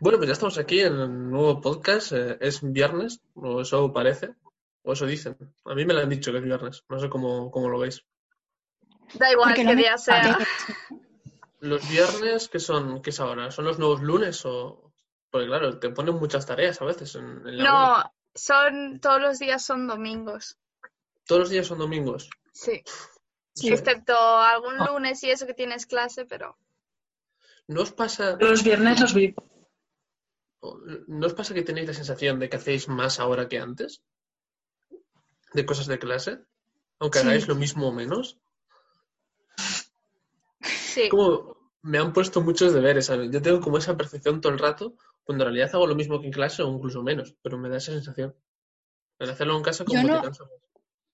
Bueno, pues ya estamos aquí en el nuevo podcast. eh, es viernes, o eso parece, o eso dicen. A mí me lo han dicho que es viernes. No sé cómo, cómo lo veis. Da igual qué no me- día sea. Los viernes, ¿qué son? ¿Qué es ahora? ¿Son los nuevos lunes o...? Porque claro, te ponen muchas tareas a veces en, en la. No, son todos los días son domingos. Todos los días son domingos. Sí. Sí. Excepto algún lunes y eso que tienes clase, pero ¿No os pasa, Los viernes los vi. ¿No os pasa que tenéis la sensación de que hacéis más ahora que antes? ¿De cosas de clase? Aunque Sí. hagáis lo mismo o menos. sí. como me han puesto muchos deberes, ¿sabes? Yo tengo como esa percepción todo el rato, cuando en realidad hago lo mismo que en clase o incluso menos, pero me da esa sensación. El hacerlo en casa como Yo que no- te cansa más.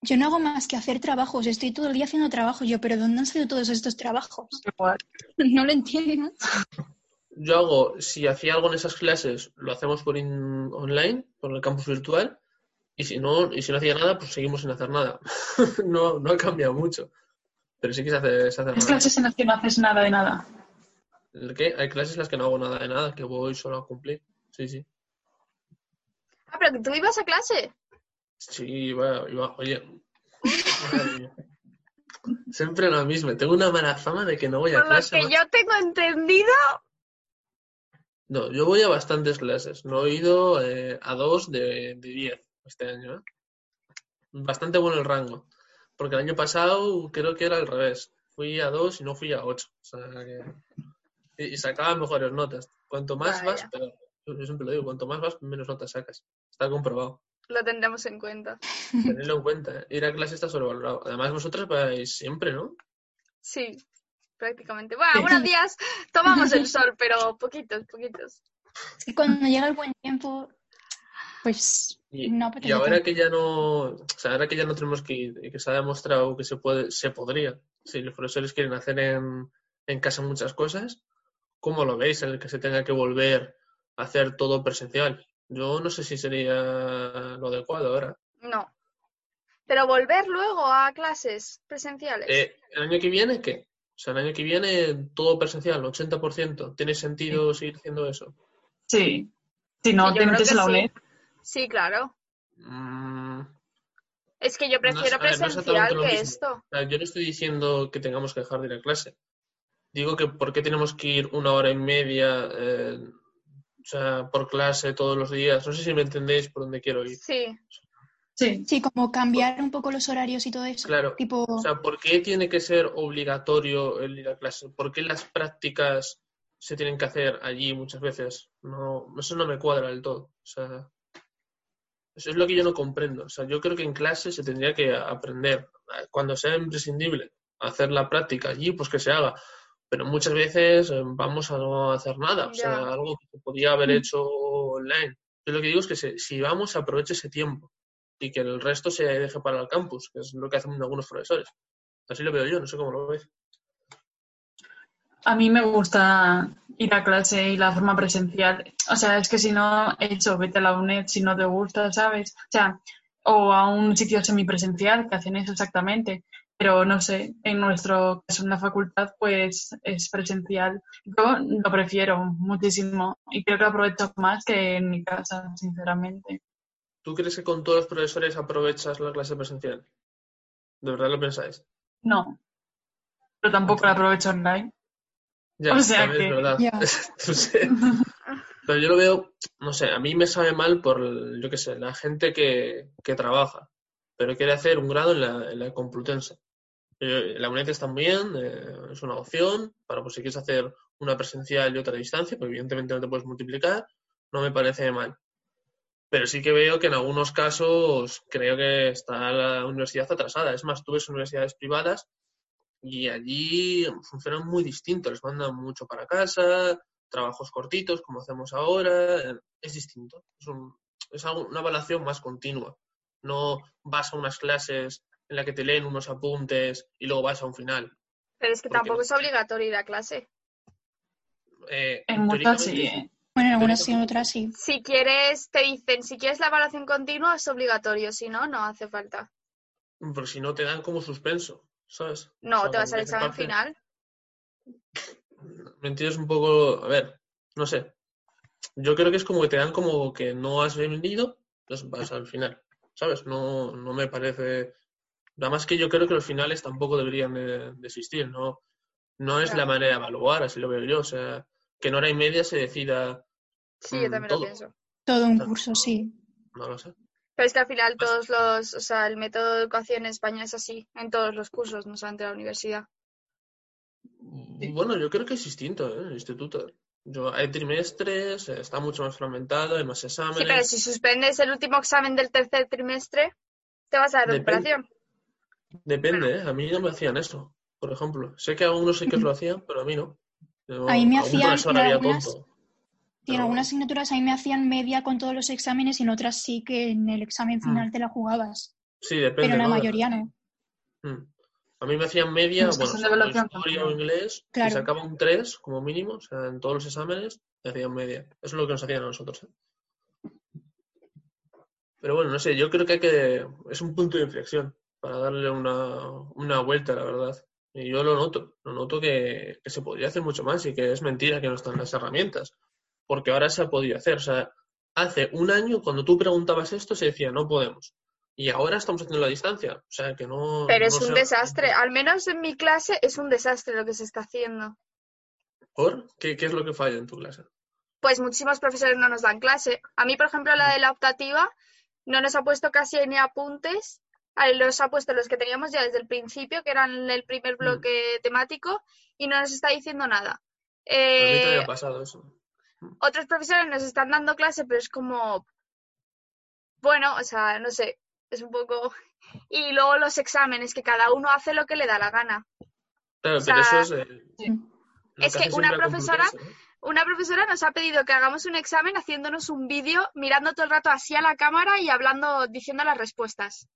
Yo no hago más que hacer trabajos, estoy todo el día haciendo trabajos. Yo, ¿pero dónde han salido todos estos trabajos? Igual. No lo entiendo. Yo hago, si hacía algo en esas clases, lo hacemos por in- online, por el campus virtual, y si no, y si no hacía nada, pues seguimos sin hacer nada. no, no ha cambiado mucho. Pero sí que se hace, se hace Es nada. clases en las que no haces nada de nada. ¿El qué? Hay clases en las que no hago nada de nada, que voy solo a cumplir. Sí, sí. Ah, pero que tú ibas a clase. Sí, iba, iba, oye. Siempre lo mismo. Tengo una mala fama de que no voy a Por lo clase. que macho. yo tengo entendido, No, yo voy a bastantes clases. No he ido eh, a dos de, de diez este año. ¿eh? Bastante bueno el rango. Porque el año pasado creo que era al revés. Fui a dos y no fui a ocho. O sea que... Y, y sacaba mejores notas. Cuanto más Vaya. vas, pero yo siempre lo digo, cuanto más vas, menos notas sacas. Está comprobado. lo tendremos en cuenta. Tenedlo en cuenta. ¿eh? Ir a clase está sobrevalorado. Además, vosotras vais siempre, ¿no? Sí, prácticamente. Bueno, algunos días tomamos el sol, pero poquitos, poquitos. Es que cuando llega el buen tiempo, pues Y, no y ahora que ya no, o sea, ahora que ya no tenemos que ir y que se ha demostrado que se puede, se podría, si los profesores quieren hacer en, en casa muchas cosas, ¿cómo lo veis en el que se tenga que volver a hacer todo presencial? Yo no sé si sería lo adecuado ahora. No. Pero volver luego a clases presenciales. Eh, ¿El año que viene qué? O sea, el año que viene todo presencial, 80%. ¿Tiene sentido seguir haciendo eso? Sí. Si no, Sí, yo te creo metes que en la sí. UNED. Sí, claro. Mm, Es que yo prefiero no presencial que esto. O sea, yo no estoy diciendo que tengamos que dejar de ir a clase. Digo que por qué tenemos que ir una hora y media eh, o sea, por clase todos los días. No sé si me entendéis por dónde quiero ir. Sí. Sí. Sí, como cambiar un poco los horarios y todo eso. Claro. Tipo, O sea, ¿por qué tiene que ser obligatorio el ir a clase? ¿Por qué las prácticas se tienen que hacer allí muchas veces? No, eso no me cuadra del todo. O sea, eso es lo que yo no comprendo. O sea, yo creo que en clase se tendría que aprender, cuando sea imprescindible, a hacer la práctica allí, pues que se haga. Pero muchas veces eh, vamos a no hacer nada. O sea, Ya. algo que se podía haber Mm. hecho online. Yo lo que digo es que se- si vamos, aproveche ese tiempo y que el resto se deje para el campus, que es lo que hacen algunos profesores. Así lo veo yo, no sé cómo lo veis. A mí me gusta ir a clase y la forma presencial. O sea, es que si no, hecho, vete a la UNED si no te gusta, ¿sabes? O sea, o a un sitio semipresencial que hacen eso exactamente. Pero no sé, en nuestro caso en la facultad, pues es presencial. Yo lo prefiero muchísimo y creo que aprovecho más que en mi casa, sinceramente. ¿Tú crees que con todos los profesores aprovechas la clase presencial? ¿De verdad lo pensáis? No. Pero tampoco la aprovecho online. Ya, O sea también que- es verdad. Ya. No sé. Pero yo lo veo, no sé, a mí me sabe mal por, yo qué sé, la gente que, que trabaja, pero quiere hacer un grado en la, en la Complutense. Eh, La UNED está muy bien, eh, es una opción para pues, si quieres hacer una presencial y otra a distancia, pues evidentemente no te puedes multiplicar, no me parece mal. Pero sí que veo que en algunos casos creo que está la universidad atrasada. Es más, tú ves universidades privadas y allí funcionan muy distinto, les mandan mucho para casa, trabajos cortitos como hacemos ahora, es distinto. Es, un- es algo- una evaluación más continua. No vas a unas clases en la que te leen unos apuntes y luego vas a un final. Pero es que Porque- tampoco es obligatorio ir a clase. Eh, En muchas sí. Bueno, en algunas sí, en otras sí. Si quieres, te dicen, si quieres la evaluación continua es obligatorio, si no, no hace falta. Pero si no te dan como suspenso, ¿sabes? No, O sea, te vas al examen parte- final. ¿Me entiendes un poco? A ver, no sé. yo creo que es como que te dan como que no has venido, pues vas al final, ¿sabes? No, no me parece... Nada más que yo creo que los finales tampoco deberían de, de existir, ¿no? No es la manera de evaluar, así lo veo yo. O sea, que en hora y media se decida, Sí, yo también todo. lo pienso. Todo un curso, sí. no lo sé. Pero es que al final todos los, o sea, el método de educación en España es así, en todos los cursos, no solamente en la universidad. Bueno, yo creo que es distinto, ¿eh? El instituto. Yo, hay trimestres, está mucho más fragmentado, hay más Sí, exámenes. pero si suspendes el último examen del tercer trimestre, te vas a dar Depende. recuperación. Depende, ¿eh? A mí no me hacían eso, por ejemplo. Sé que algunos sí que lo hacían, pero a mí no. Yo- A mí me hacían algunas- en Pero- algunas asignaturas a mí me hacían media con todos los exámenes y en otras sí que en el examen final te la jugabas. Sí, depende. Pero en la ¿no? mayoría no. Mm. A mí me hacían media, bueno, evaluación historia o inglés, y Claro. sacaba un 3 como mínimo, o sea, en todos los exámenes me hacían media. Eso es lo que nos hacían a nosotros. ¿eh? Pero bueno, no sé, yo creo que hay que. Es un punto de inflexión para darle una, una vuelta, la verdad. Y yo lo noto, lo noto que, que se podría hacer mucho más y que es mentira que no están las herramientas. Porque ahora se ha podido hacer. O sea, hace un año, cuando tú preguntabas esto, se decía no podemos. Y ahora estamos haciendo la distancia. O sea, que no. Pero es un desastre. Al menos en mi clase es un desastre lo que se está haciendo. ¿Por? ¿Qué, qué es lo que falla en tu clase? Pues muchísimos profesores no nos dan clase. A mí, por ejemplo, la de la optativa no nos ha puesto casi ni apuntes. Los ha puesto los que teníamos ya desde el principio, que eran el primer bloque temático, y no nos está diciendo nada. Eh, me ha pasado eso. otros profesores nos están dando clase, pero es como, bueno, o sea, no sé, es un poco... Y luego los exámenes, que cada uno hace lo que le da la gana. Claro, o pero eso es. eh, sí. Es que una profesora- Una profesora nos ha pedido que hagamos un examen haciéndonos un vídeo, mirando todo el rato así a la cámara y hablando, diciendo las respuestas.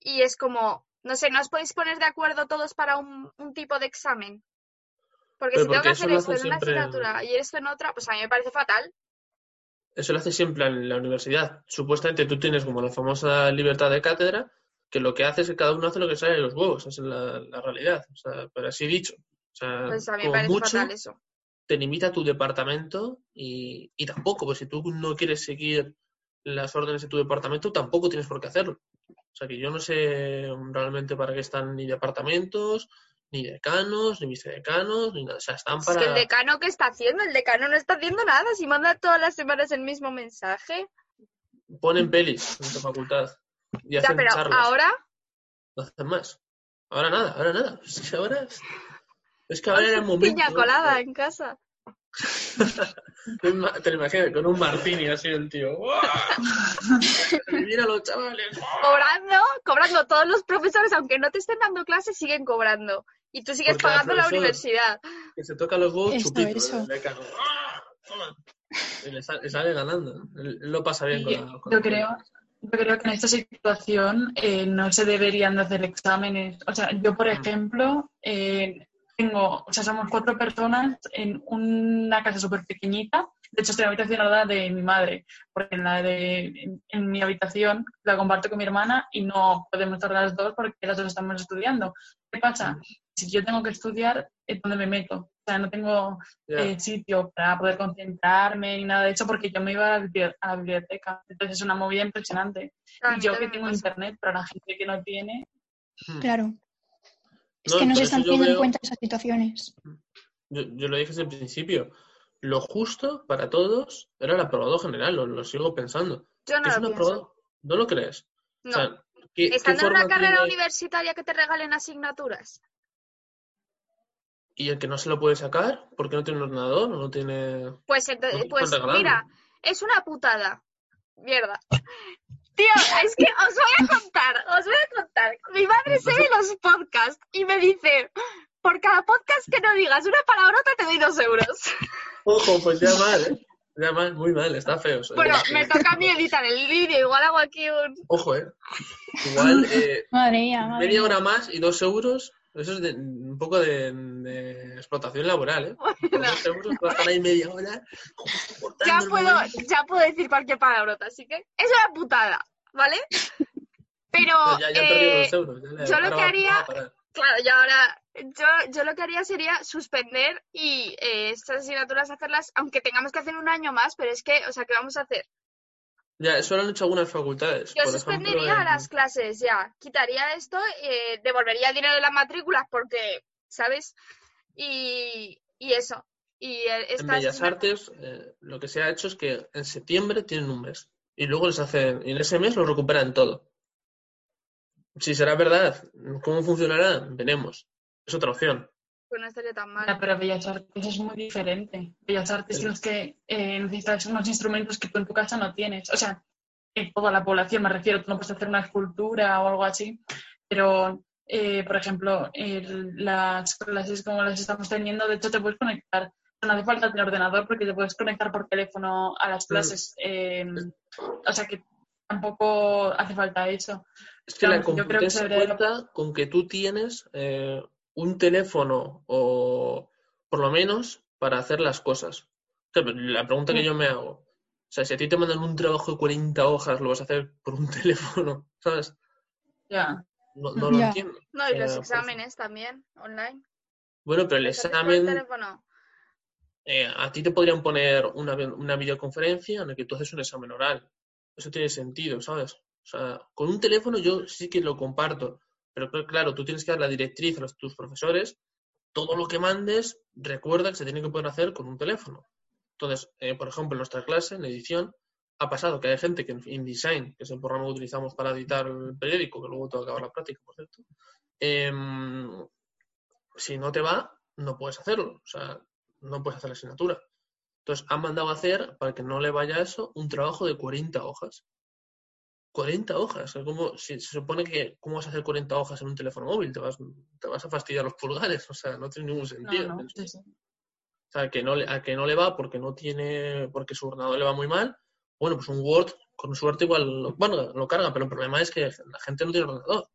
Y es como, no sé, ¿no os podéis poner de acuerdo todos para un, un tipo de examen? Porque Pero si tengo que porque hacer esto en una asignatura y esto en otra, pues a mí me parece fatal. Eso lo hace siempre en la universidad. Supuestamente tú tienes como la famosa libertad de cátedra, que lo que hace es que cada uno hace lo que sale de los huevos. Esa es la, la realidad. O sea, pero así dicho. O sea, Pues a mí me parece mucho fatal eso. te limita tu departamento y, y tampoco, pues si tú no quieres seguir las órdenes de tu departamento, tampoco tienes por qué hacerlo. O sea que yo no sé realmente para qué están ni departamentos, ni decanos, ni vicedecanos, ni nada. O sea, están Es para... que el decano, ¿qué está haciendo? El decano no está haciendo nada. Si manda todas las semanas el mismo mensaje. Ponen pelis en tu facultad y Ya, hacen pero charlas. ahora, No hacen más. Ahora nada, ahora nada. Es que ahora es, es que ahora era el momento. piña colada en casa. Te lo imaginas con un martini así el tío. Mira los chavales. Cobrando, cobrando. Todos los profesores, aunque no te estén dando clases, siguen cobrando. Y tú sigues Porque pagando la universidad. Que se toca los huevos Eso, chupito. eso. Toma. Y le sale, le sale ganando. Lo pasa bien con Y la- con yo creo, yo creo que en esta situación eh, no se deberían de hacer exámenes. O sea, yo, por Mm. ejemplo, eh, tengo, o sea, somos cuatro personas en una casa súper pequeñita. De hecho, estoy en la habitación de mi madre, porque en la de en, en mi habitación la comparto con mi hermana y no podemos estar las dos porque las dos estamos estudiando. ¿Qué pasa? Si yo tengo que estudiar, ¿es donde me meto? O sea, no tengo eh, sitio para poder concentrarme ni nada de eso porque yo me iba a la, bibli- a la biblioteca. Entonces es una movida impresionante. Y yo que tengo internet, para la gente que no tiene, Hmm. Claro. Es No, que no por se están teniendo en cuenta esas situaciones. Yo, yo lo dije desde el principio. Lo justo para todos era el aprobado general, lo, lo sigo pensando. Yo no es lo aprobado. ¿No lo crees? No. O sea, ¿qué, qué Estando en una carrera tiene- universitaria que te regalen asignaturas. Y el que no se lo puede sacar, porque no tiene un ordenador o no tiene. Pues, ento- No te pues mira, es una putada. Mierda. Tío, es que os voy a contar, os voy a contar. Mi madre se ve los podcasts y me dice, por cada podcast que no digas una palabrota te doy dos euros. Ojo, pues ya mal, ¿eh? Ya mal, muy mal, está feo. sea, Bueno, me toca a mí editar el vídeo, igual hago aquí un... Ojo, ¿eh? Igual eh, Madre mía, madre media mía. hora más y dos euros, eso es de- un poco de, de explotación laboral, ¿eh? Por dos euros vas a estar ahí media hora. Ya puedo, ya puedo decir cualquier palabrota, así que es una putada, ¿vale? Pero Pero ya, ya perdí eh, euros. ya le- yo lo que haría-. Claro, y ahora yo, yo lo que haría sería suspender y eh, estas asignaturas hacerlas, aunque tengamos que hacer un año más, pero es que, o sea, ¿qué vamos a hacer? Ya, eso lo han hecho algunas facultades. Yo Por suspendería ejemplo, en- las clases ya, quitaría esto, eh, devolvería el dinero de las matrículas porque, ¿sabes? Y, y eso. Y eh, En Bellas Artes eh, lo que se ha hecho es que en septiembre tienen un mes y luego les hacen, y en ese mes lo recuperan todo. Si será verdad, ¿cómo funcionará? Veremos. Es otra opción. pues no estaría tan Ya, mal. pero Bellas Artes es muy diferente. Bellas Artes Sí. tienes que eh, necesitas unos instrumentos que tú en tu casa no tienes. O sea, en toda la población me refiero, tú no puedes hacer una escultura o algo así, pero, eh, por ejemplo, el- las clases como las estamos teniendo, de hecho te puedes conectar. No hace falta tener ordenador porque te puedes conectar por teléfono a las clases. eh, o sea que tampoco hace falta eso. Es que la debería- cuenta con que tú tienes eh, un teléfono o por lo menos para hacer las cosas. O sea, La pregunta que yo me hago, o sea, si a ti te mandan un trabajo de 40 hojas, lo vas a hacer por un teléfono, ¿sabes? Ya. No, no lo entiendo. No, y Eh, los pues- exámenes también, online. Bueno, pero el ¿Los haces por el examen, teléfono? eh, a ti te podrían poner una, una videoconferencia en la que tú haces un examen oral. Eso tiene sentido, ¿sabes? O sea, con un teléfono yo sí que lo comparto, pero cl- claro, tú tienes que dar la directriz a los- tus profesores. Todo lo que mandes, recuerda que se tiene que poder hacer con un teléfono. Entonces, eh, por ejemplo, en nuestra clase, en edición, ha pasado que hay gente que en InDesign, que es el programa que utilizamos para editar el periódico, que luego tengo que acabar la práctica, por cierto, em, si no te va, no puedes hacerlo. O sea, no puedes hacer la asignatura. Entonces, han mandado a hacer, para que no le vaya eso, un trabajo de 40 hojas. 40 hojas. O sea, ¿cómo- si se supone que, ¿cómo vas a hacer 40 hojas en un teléfono móvil? Te vas, te vas a fastidiar los pulgares. O sea, no tiene ningún sentido. no, pienso. sí, sí. O sea, que no le, a que no le va porque no tiene, porque su ordenador le va muy mal. Bueno, pues un Word, con suerte igual, lo, bueno, lo carga, pero el problema es que la gente no tiene ordenador.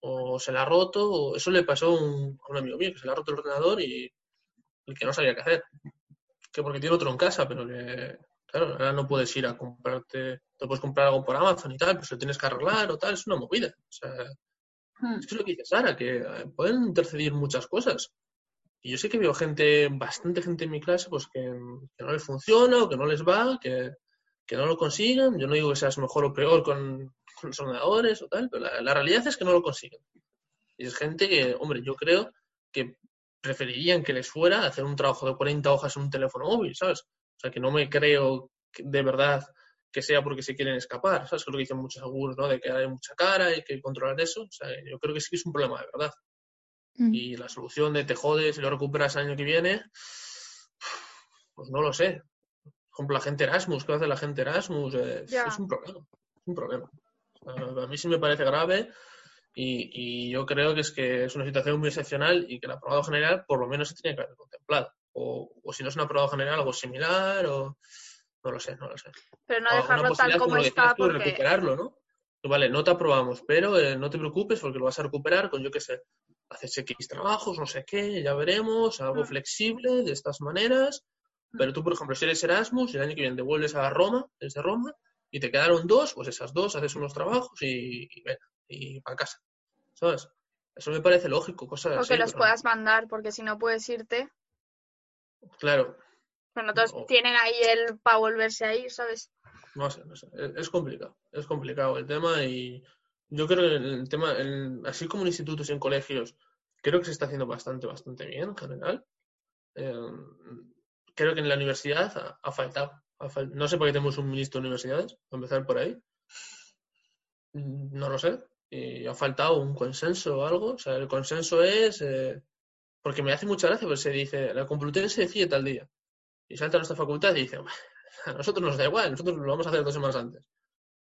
O se la ha roto, o eso le pasó a un, a un amigo mío, que se le ha roto el ordenador y, y que no sabía qué hacer. Que porque tiene otro en casa, pero claro, ahora no puedes ir a comprarte, te puedes comprar algo por Amazon y tal, pero si lo tienes que arreglar o tal, es una movida. O sea, Hmm. es lo que dice Sara, que eh, pueden intercedir muchas cosas. Y yo sé que veo gente, bastante gente en mi clase, pues que, que no les funciona o que no les va, que, que no lo consiguen. Yo no digo que seas mejor o peor con, con los ordenadores o tal, pero la, la realidad es que no lo consiguen. Y es gente que, hombre, yo creo que preferirían que les fuera a hacer un trabajo de 40 hojas en un teléfono móvil, ¿sabes? O sea, que no me creo que- de verdad que sea porque se quieren escapar, ¿sabes? Que es lo que dicen muchos seguros, ¿no? De que hay mucha cara, hay que controlar eso. O sea, yo creo que sí que es un problema de verdad. Mm. Y la solución de te jodes y lo recuperas el año que viene, pues no lo sé. Por ejemplo, la gente Erasmus, ¿qué hace la gente Erasmus? Eh, Ya. Es un problema. Es un problema. A mí sí me parece grave y, y yo creo que es que es una situación muy excepcional y que el aprobado general por lo menos se tenía que haber contemplado. O, o si no es un aprobado general, algo similar o no lo sé, no lo sé. Pero no O dejarlo tal como lo está porque... recuperarlo, ¿no? Vale, no te aprobamos, pero eh, no te preocupes porque lo vas a recuperar con, yo qué sé, haces X trabajos, no sé qué, ya veremos, algo Mm. flexible de estas maneras. Pero tú, por ejemplo, si eres Erasmus, el año que viene te vuelves a Roma, desde Roma, y te quedaron dos, pues esas dos, haces unos trabajos y, y venga, y para casa. ¿Sabes? Eso me parece lógico, cosas O así. que los pero, puedas mandar, porque si no puedes irte, Claro, pues no todos No. tienen ahí el para volverse a ir, ¿sabes? No sé, no sé. Es, complicado, es complicado el tema y yo creo que el tema, el- así como en institutos y en colegios, creo que se está haciendo bastante, bastante bien en general. Eh, creo que en la universidad ha, ha faltado. ha fal- no sé por qué tenemos un ministro de universidades, a empezar por ahí. Mm, No lo sé. Y ha faltado un consenso o algo. O sea, el consenso es... eh, porque me hace mucha gracia, pues se dice, la Complutense decide tal día. Y salta a nuestra facultad y dice, a nosotros nos da igual, nosotros lo vamos a hacer dos semanas antes.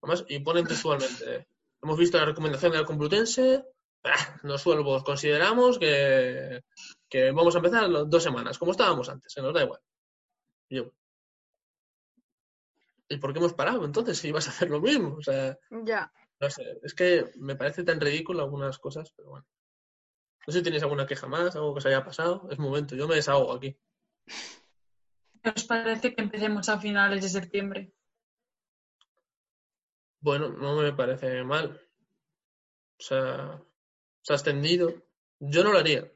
Además, y ponen textualmente, hemos visto la recomendación de la Complutense, ah, nosotros consideramos que, que vamos a empezar dos semanas, como estábamos antes, que nos da igual. Y yo, ¿y por qué hemos parado entonces si ibas a hacer lo mismo? O sea, Ya. No sé, es que me parece tan ridículo algunas cosas, pero bueno. No sé si tienes alguna queja más, algo que se haya pasado. Es momento, yo me desahogo aquí. ¿Qué os parece que empecemos a finales de septiembre? Bueno, no me parece mal. O sea, se ha extendido. Yo no lo haría.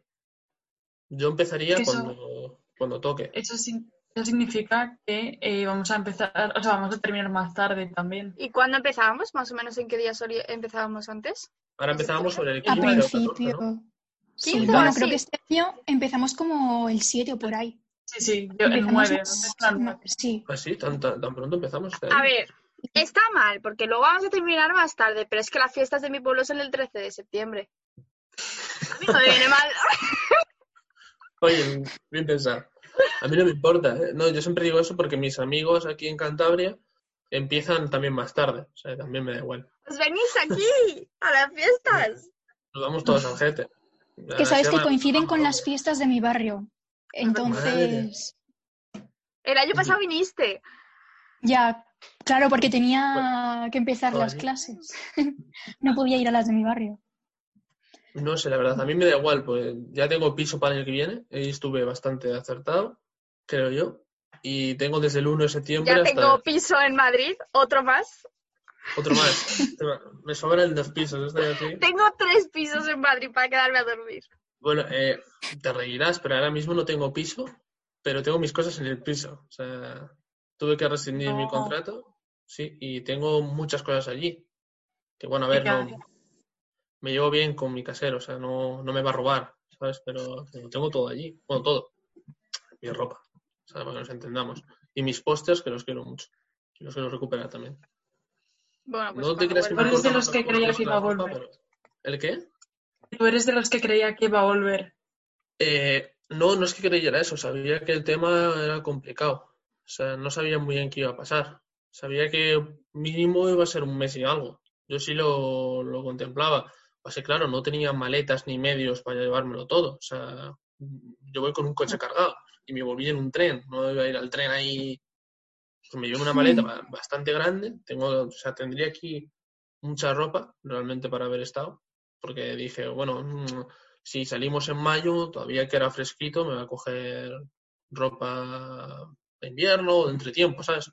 Yo empezaría eso- cuando, cuando toque. Eso, sin- eso significa que eh, vamos a empezar, o sea, vamos a terminar más tarde también. ¿Y cuándo empezábamos? ¿Más o menos en qué día empezábamos antes? Ahora empezábamos sobre el A 15 o el 14, principio. ¿no? Sí, 15 o bueno, así. creo que este año empezamos como el 7 o por ahí. Sí, sí, yo el Empezamos 9. más- no, Sí, ¿Ah, sí? ¿Tan, tan, tan pronto empezamos? este A ver, está mal, porque luego vamos a terminar más tarde, pero es que las fiestas de mi pueblo son el 13 de septiembre. A mí no me viene mal. Oye, bien pensado. A mí no me importa. ¿eh? No, yo siempre digo eso porque mis amigos aquí en Cantabria empiezan también más tarde. O sea, también me da igual. Pues venís aquí, a las fiestas. Nos vamos todos al jete. que sabes que coinciden con las fiestas de mi barrio. Entonces, El año pasado viniste. ya, claro, porque tenía que empezar las clases. No podía ir a las de mi barrio. No sé, la verdad. A mí me da igual. Pues ya tengo piso para el año que viene. Ahí estuve bastante acertado, creo yo. Y tengo desde el 1 de septiembre Ya hasta tengo piso en Madrid, otro más. otro más. Me sobran dos pisos. Tengo tres pisos en Madrid para quedarme a dormir. Bueno, eh, te reirás, pero ahora mismo no tengo piso, pero tengo mis cosas en el piso. O sea, tuve que rescindir mi No. contrato, sí, y tengo muchas cosas allí. Que bueno, a ver, ¿Y no? Me llevo bien con mi casero, o sea, no, no me va a robar, ¿sabes? Pero lo tengo todo allí, bueno, todo. Mi ropa, o sea, para que nos entendamos. Y mis pósters, que los quiero mucho. Y los quiero recuperar también. Bueno, pues no te creas que me. Eres de los que creía que que iba a ropa, volver. pero- ¿El qué? Tú eres de los que creía que iba a volver. Eh, no, no es que creyera eso, sabía que el tema era complicado. O sea, no sabía muy bien qué iba a pasar. Sabía que mínimo iba a ser un mes y algo. Yo sí lo, lo contemplaba. Así, claro, no tenía maletas ni medios para llevármelo todo. O sea, yo voy con un coche cargado y me volví en un tren. No iba a ir al tren ahí. Pues me llevo una maleta Sí. bastante grande. Tengo, o sea, tendría aquí mucha ropa realmente para haber estado. Porque dije, bueno, mm, si salimos en mayo, todavía que era fresquito, me voy a coger ropa de invierno o de entretiempo, ¿sabes?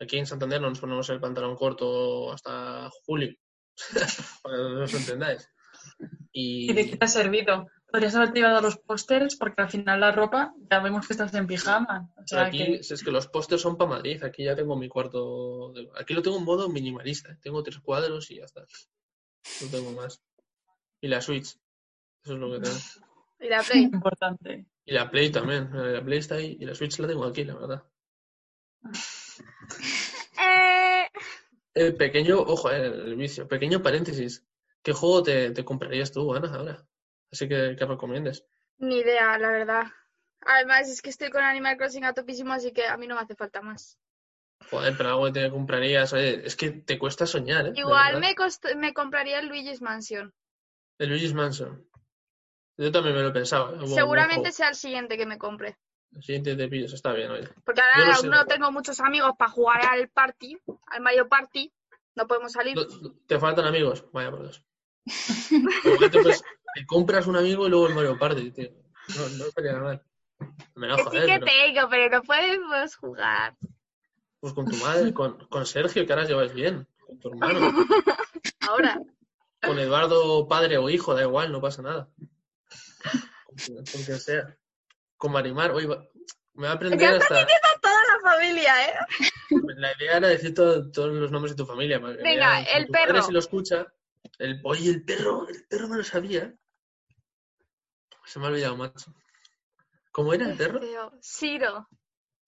Aquí en Santander no nos ponemos el pantalón corto hasta julio, para que os entendáis. ¿Y de qué Y te ha servido? Podrías haberte llevado los pósters porque al final la ropa ya vemos que estás en pijama. O sea aquí que es que los postes son para Madrid, aquí ya tengo mi cuarto, de- aquí lo tengo en modo minimalista, tengo tres cuadros y ya está. No tengo más. Y la Switch, eso es lo que tengo. Y la Play. importante. Y la Play también, la Play está ahí y la Switch la tengo aquí, la verdad. Eh, El pequeño, ojo, eh, el vicio, pequeño paréntesis. ¿Qué juego te, te comprarías tú, Ana, ahora? Así que, que recomiendes. ni idea, la verdad. Además, es que estoy con Animal Crossing a topísimo, así que a mí no me hace falta más. Joder, pero algo que te comprarías, oye, es que te cuesta soñar, ¿eh? Igual me, cost- me compraría el Luigi's Mansion. El Luigi's Mansion. Yo también me lo pensaba. ¿eh? Buen- buen Seguramente sea el siguiente que me compre. El siguiente te pillas, está bien, oye. Porque ahora no sé. no tengo muchos amigos para jugar al party, al Mario Party. No podemos salir. No- ¿Te faltan amigos? Vaya por te, pues, te compras un amigo y luego el Mario Party, tío. No, no estaría nada mal. Me la que sí joder, que pero tengo, pero no podemos jugar. pues con tu madre, con, con Sergio, que ahora lleváis bien, con tu hermano. Ahora. Con Eduardo, padre o hijo, da igual, no pasa nada. Con quien sea. Con Marimar, oye, va- me va a aprender Ya hasta. Toda la familia, ¿eh? La idea era decir todo- todos los nombres de tu familia. Venga, el perro. si lo escucha. El, oye, el perro, el perro me lo sabía. Se me ha olvidado, macho. ¿Cómo era el perro? Ciro.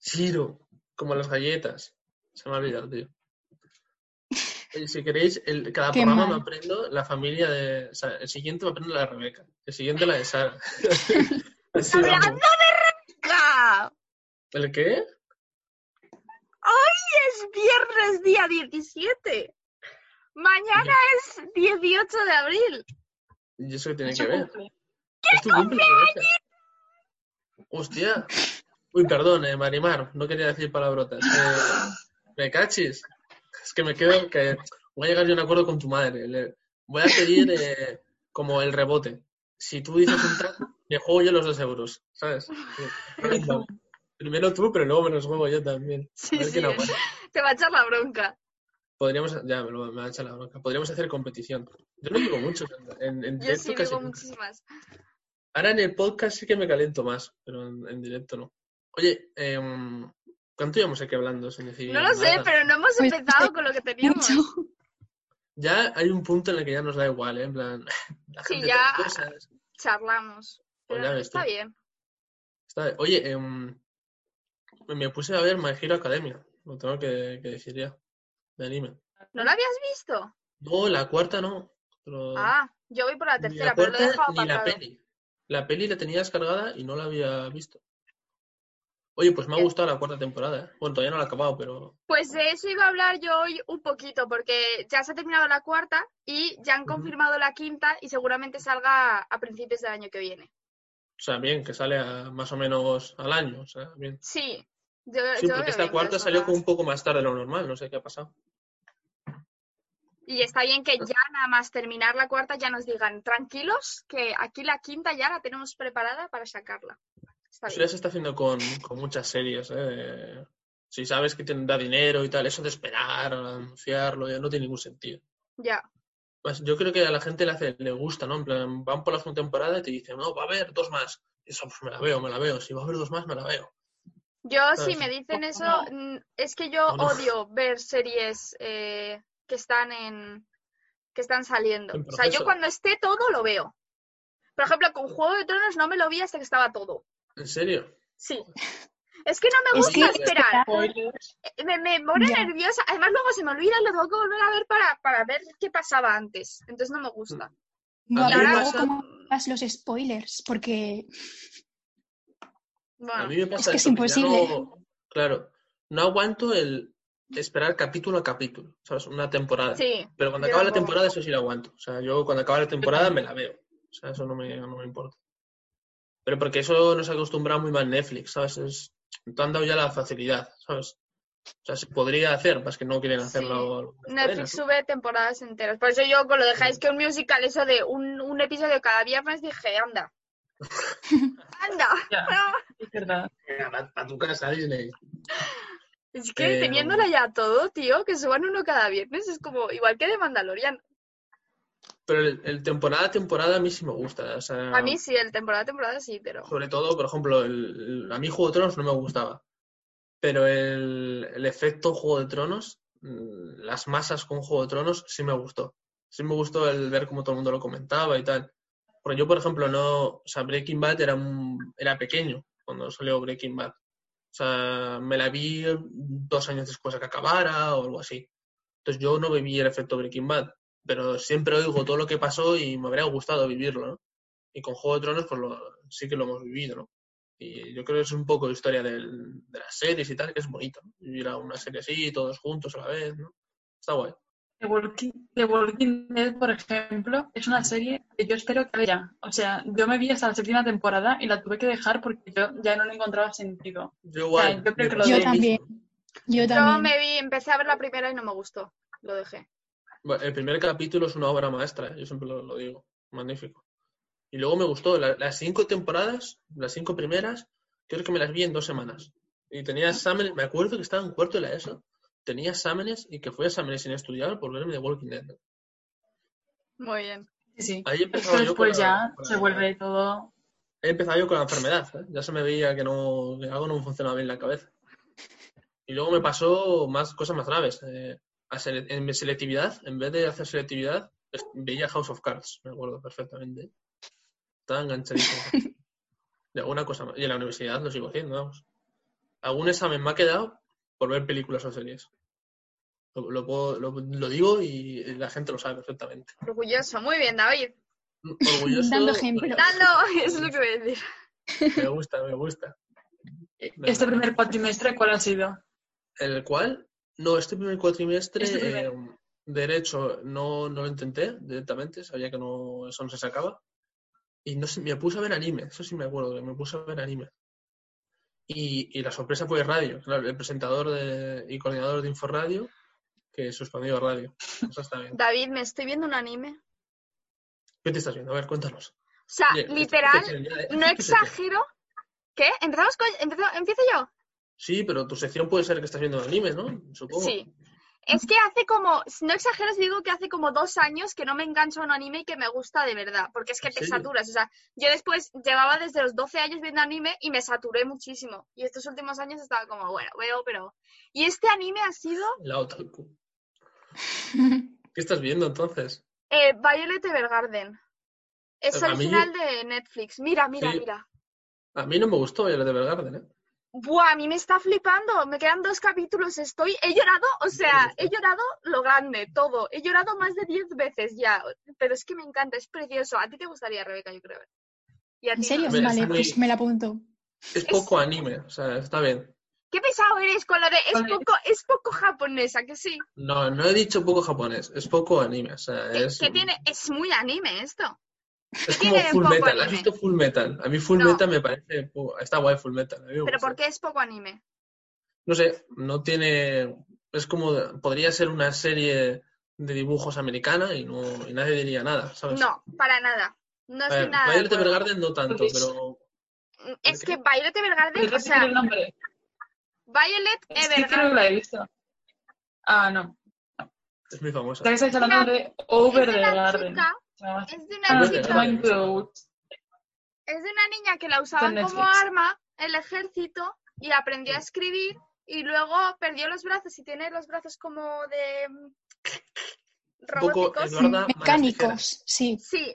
Ciro, como las galletas. Se me ha olvidado, tío. Si queréis, el, cada Qué programa mal. me aprendo la familia de. O sea, el siguiente me aprendo la de Rebeca. El siguiente la de Sara. Así ¡Hablando vamos. de! ¿El qué? Es viernes día 17. Mañana es 18 de abril. ¿Y eso qué tiene Eso que ver? cumple. ¿Es tu cumple, Rebeca? Hostia. Uy, perdón, eh, Marimar, no quería decir palabrotas. Eh, me cachis. Es que me quedo que voy a llegar yo a un acuerdo con tu madre. Le voy a pedir eh, como el rebote. Si tú dices un taco, me juego yo los dos euros, ¿sabes? Eh, Primero tú, pero luego me los juego yo también. Sí, A ver sí. Te va a echar la bronca. Podríamos, ya me, lo, me va a echar la bronca. Podríamos hacer competición. Yo no digo mucho. En, en Yo directo sí casi digo nunca. muchísimas. Ahora en el podcast sí que me caliento más, pero en, en directo no. Oye, em, ¿cuánto llevamos aquí hablando sin decir No lo sé, pero no hemos Pues, empezado con lo que teníamos. Mucho. Ya hay un punto en el que ya nos da igual, ¿eh? En plan, la Sí, gente ya- tiene cosas. Charlamos. Pero está bien. Está- Oye, em, me puse a ver My Hero Academia, lo tengo que, que decir ya, de anime. ¿No lo habías visto? No, la cuarta no. Pero Ah, yo voy por la ni la tercera, pero lo he dejado ni la peli. La peli la tenía descargada y no la había visto. Oye, pues me ha gustado la cuarta temporada. ¿eh? Bueno, todavía no la he acabado, pero Pues de eso iba a hablar yo hoy un poquito, porque ya se ha terminado la cuarta y ya han confirmado la quinta y seguramente salga a principios del año que viene. O sea, bien, que sale a- más o menos al año. O sea, bien. Sí, yo, Sí, yo porque esta cuarta salió como un poco más tarde de lo normal, no sé qué ha pasado. Y está bien que ya nada más terminar la cuarta ya nos digan, tranquilos, que aquí la quinta ya la tenemos preparada para sacarla. Está Eso bien. ya se está haciendo con, con muchas series, ¿eh? Si sabes que tienen, da dinero y tal, eso de esperar a anunciarlo ya no tiene ningún sentido. Ya. Pues yo creo que a la gente le, hace, le gusta, ¿no? En plan, van por la segunda temporada y te dicen, no, va a haber dos más. Y eso, pues me la veo, me la veo. Si va a haber dos más, me la veo. Yo, si me dicen eso, es que yo No, no. odio ver series eh, que están en que están saliendo. En O sea, yo cuando esté todo lo veo. Por ejemplo, con Juego de Tronos no me lo vi hasta que estaba todo. ¿En serio? Sí. Es que no me Es gusta que esperar. Spoilers. Eh, Me, me pone nerviosa. Además, luego se me olvida y lo tengo que volver a ver para, para ver qué pasaba antes. Entonces no me gusta. No, A mí pero me luego pasa- como los spoilers, porque A mí me pasa que es eso, ya imposible. no- claro, no aguanto el esperar capítulo a capítulo, ¿sabes? Una temporada. sí. Pero cuando acaba la temporada, eso sí lo aguanto. O sea, yo cuando acaba la temporada me la veo. O sea, eso no me, no me importa. Pero porque eso nos ha acostumbrado muy mal Netflix, ¿sabes? Es, te han dado ya la facilidad, ¿sabes? O sea, se podría hacer, más que no quieren hacerlo. Netflix sube temporadas enteras. Por eso yo con lo de High School Musical, eso de un, un episodio cada viernes, dije, anda. anda. Ya, es verdad. Venga, pa- pa tu casa, Disney. Es que Eh, teniéndola ya todo, tío, que suban uno cada viernes, es como igual que de Mandalorian. Pero el, el temporada a temporada a mí sí me gusta. O sea, A mí sí, el temporada a temporada sí, pero... Sobre todo, por ejemplo, el, el- a mí Juego de Tronos no me gustaba. Pero el, el efecto Juego de Tronos, mm, las masas con Juego de Tronos, sí me gustó. Sí me gustó el ver cómo todo el mundo lo comentaba y tal. Porque yo, por ejemplo, no. O sea, Breaking Bad era, un- era pequeño cuando salió Breaking Bad. O sea, me la vi dos años después de que acabara o algo así. Entonces yo no viví el efecto Breaking Bad. Pero siempre oigo todo lo que pasó y me habría gustado vivirlo, ¿no? Y con Juego de Tronos, pues lo, sí que lo hemos vivido, ¿no? Y yo creo que es un poco historia del- de las series y tal, que es bonito, ¿no? Vivir a una serie así, todos juntos a la vez, ¿no? Está guay. The Walking, The Walking Dead, por ejemplo, es una serie que yo espero que haya. O sea, yo me vi hasta la séptima temporada y la tuve que dejar porque yo ya no le encontraba sentido. Yo igual. yo creo me que lo pasó yo también. Yo Yo también. me vi, empecé a ver la primera y no me gustó. Lo dejé. Bueno, El primer capítulo es una obra maestra, yo siempre lo, lo digo. Magnífico. Y luego me gustó, la- las cinco temporadas, las cinco primeras, creo que me las vi en dos semanas. Y tenía exámenes, me acuerdo que estaba en cuarto de la ESO, tenía exámenes y que fui a exámenes sin estudiar por verme de Walking Dead. Muy bien. Sí, sí. Ahí Es que después la- ya con se la- vuelve todo. He empezado yo con la enfermedad, ¿eh? ya se me veía que, no, que algo no me funcionaba bien en la cabeza. Y luego me pasó más cosas más graves. eh, a sele- en mi selectividad, en vez de hacer selectividad, veía House of Cards, me acuerdo perfectamente. Estaba enganchadísimo. De alguna cosa más. Y en la universidad lo sigo haciendo, vamos. Algún examen me ha quedado por ver películas o series. Lo, lo puedo- lo- lo digo y la gente lo sabe perfectamente. Orgulloso. Muy bien, David. Orgulloso. Dando ejemplo. Dando, eso es lo que voy a decir. Me gusta, me gusta. Este primer cuatrimestre, ¿cuál ha sido? El cual, no, este primer cuatrimestre, Este primer- eh, Derecho, no, no lo intenté directamente, sabía que no, eso no se sacaba. Y no sé, me puse a ver anime, eso sí me acuerdo, que me puse a ver anime. Y, y la sorpresa fue radio, claro, el presentador de- y coordinador de Inforadio, que suspendió radio. Eso está bien. David, me estoy viendo un anime. ¿Qué te estás viendo? A ver, cuéntanos. O sea, Oye, literal, no exagero. ¿Qué? ¿Empezamos con... empezo- ¿Empiezo yo? Sí, pero tu sección puede ser que estás viendo anime, ¿no? Supongo. Sí. Es que hace como, no exagero si digo que hace como dos años que no me engancho a un anime y que me gusta de verdad, porque es que ¿En te saturas. O sea, yo después llevaba desde los 12 años viendo anime y me saturé muchísimo. Y estos últimos años estaba como, bueno, veo, pero... Y este anime ha sido La otaku. ¿Qué estás viendo entonces? eh, Violet Evergarden. Es mí- original de Netflix. Mira, mira, Sí. mira. A mí no me gustó Violet Evergarden, ¿eh? Buah, a mí me está flipando. Me quedan dos capítulos. Estoy. He llorado, o sea, he llorado lo grande, todo. He llorado más de 10 veces ya. Pero es que me encanta, es precioso. A ti te gustaría, Rebeca, yo creo. Y a ¿En ti, serio? no. Hombre, Vale, pues me la apunto. Es poco anime, o sea, está bien. Qué pesado eres con lo de. Es poco, es poco japonesa, que sí. No, no he dicho poco japonés, es poco anime, o sea, es, que tiene. Es muy anime esto. Es ¿qué como tiene Full Metal. anime? ¿Has visto Full Metal? A mí Full No. Metal me parece, está guay Full Metal. me Pero. ¿por qué es poco anime? No sé, no tiene, es como, podría ser una serie de dibujos americana y no, y nadie diría nada, ¿sabes? No, para nada. No ver, nada. Violet. Evergarden no tanto, pero Es ¿Por que Violet Evergarden, ¿Puedes o sea, el nombre? Violet Es que creo que Evergarden. la he visto. Ah, no. es muy famosa. Ya que estáis hablando de Over es de the Garden. chica, es de una chica, the Woods. es de una niña que la usaban como arma el ejército y aprendió a escribir y luego perdió los brazos y tiene los brazos como de mm, robóticos. Eduarda Mecánicos, sí. Sí,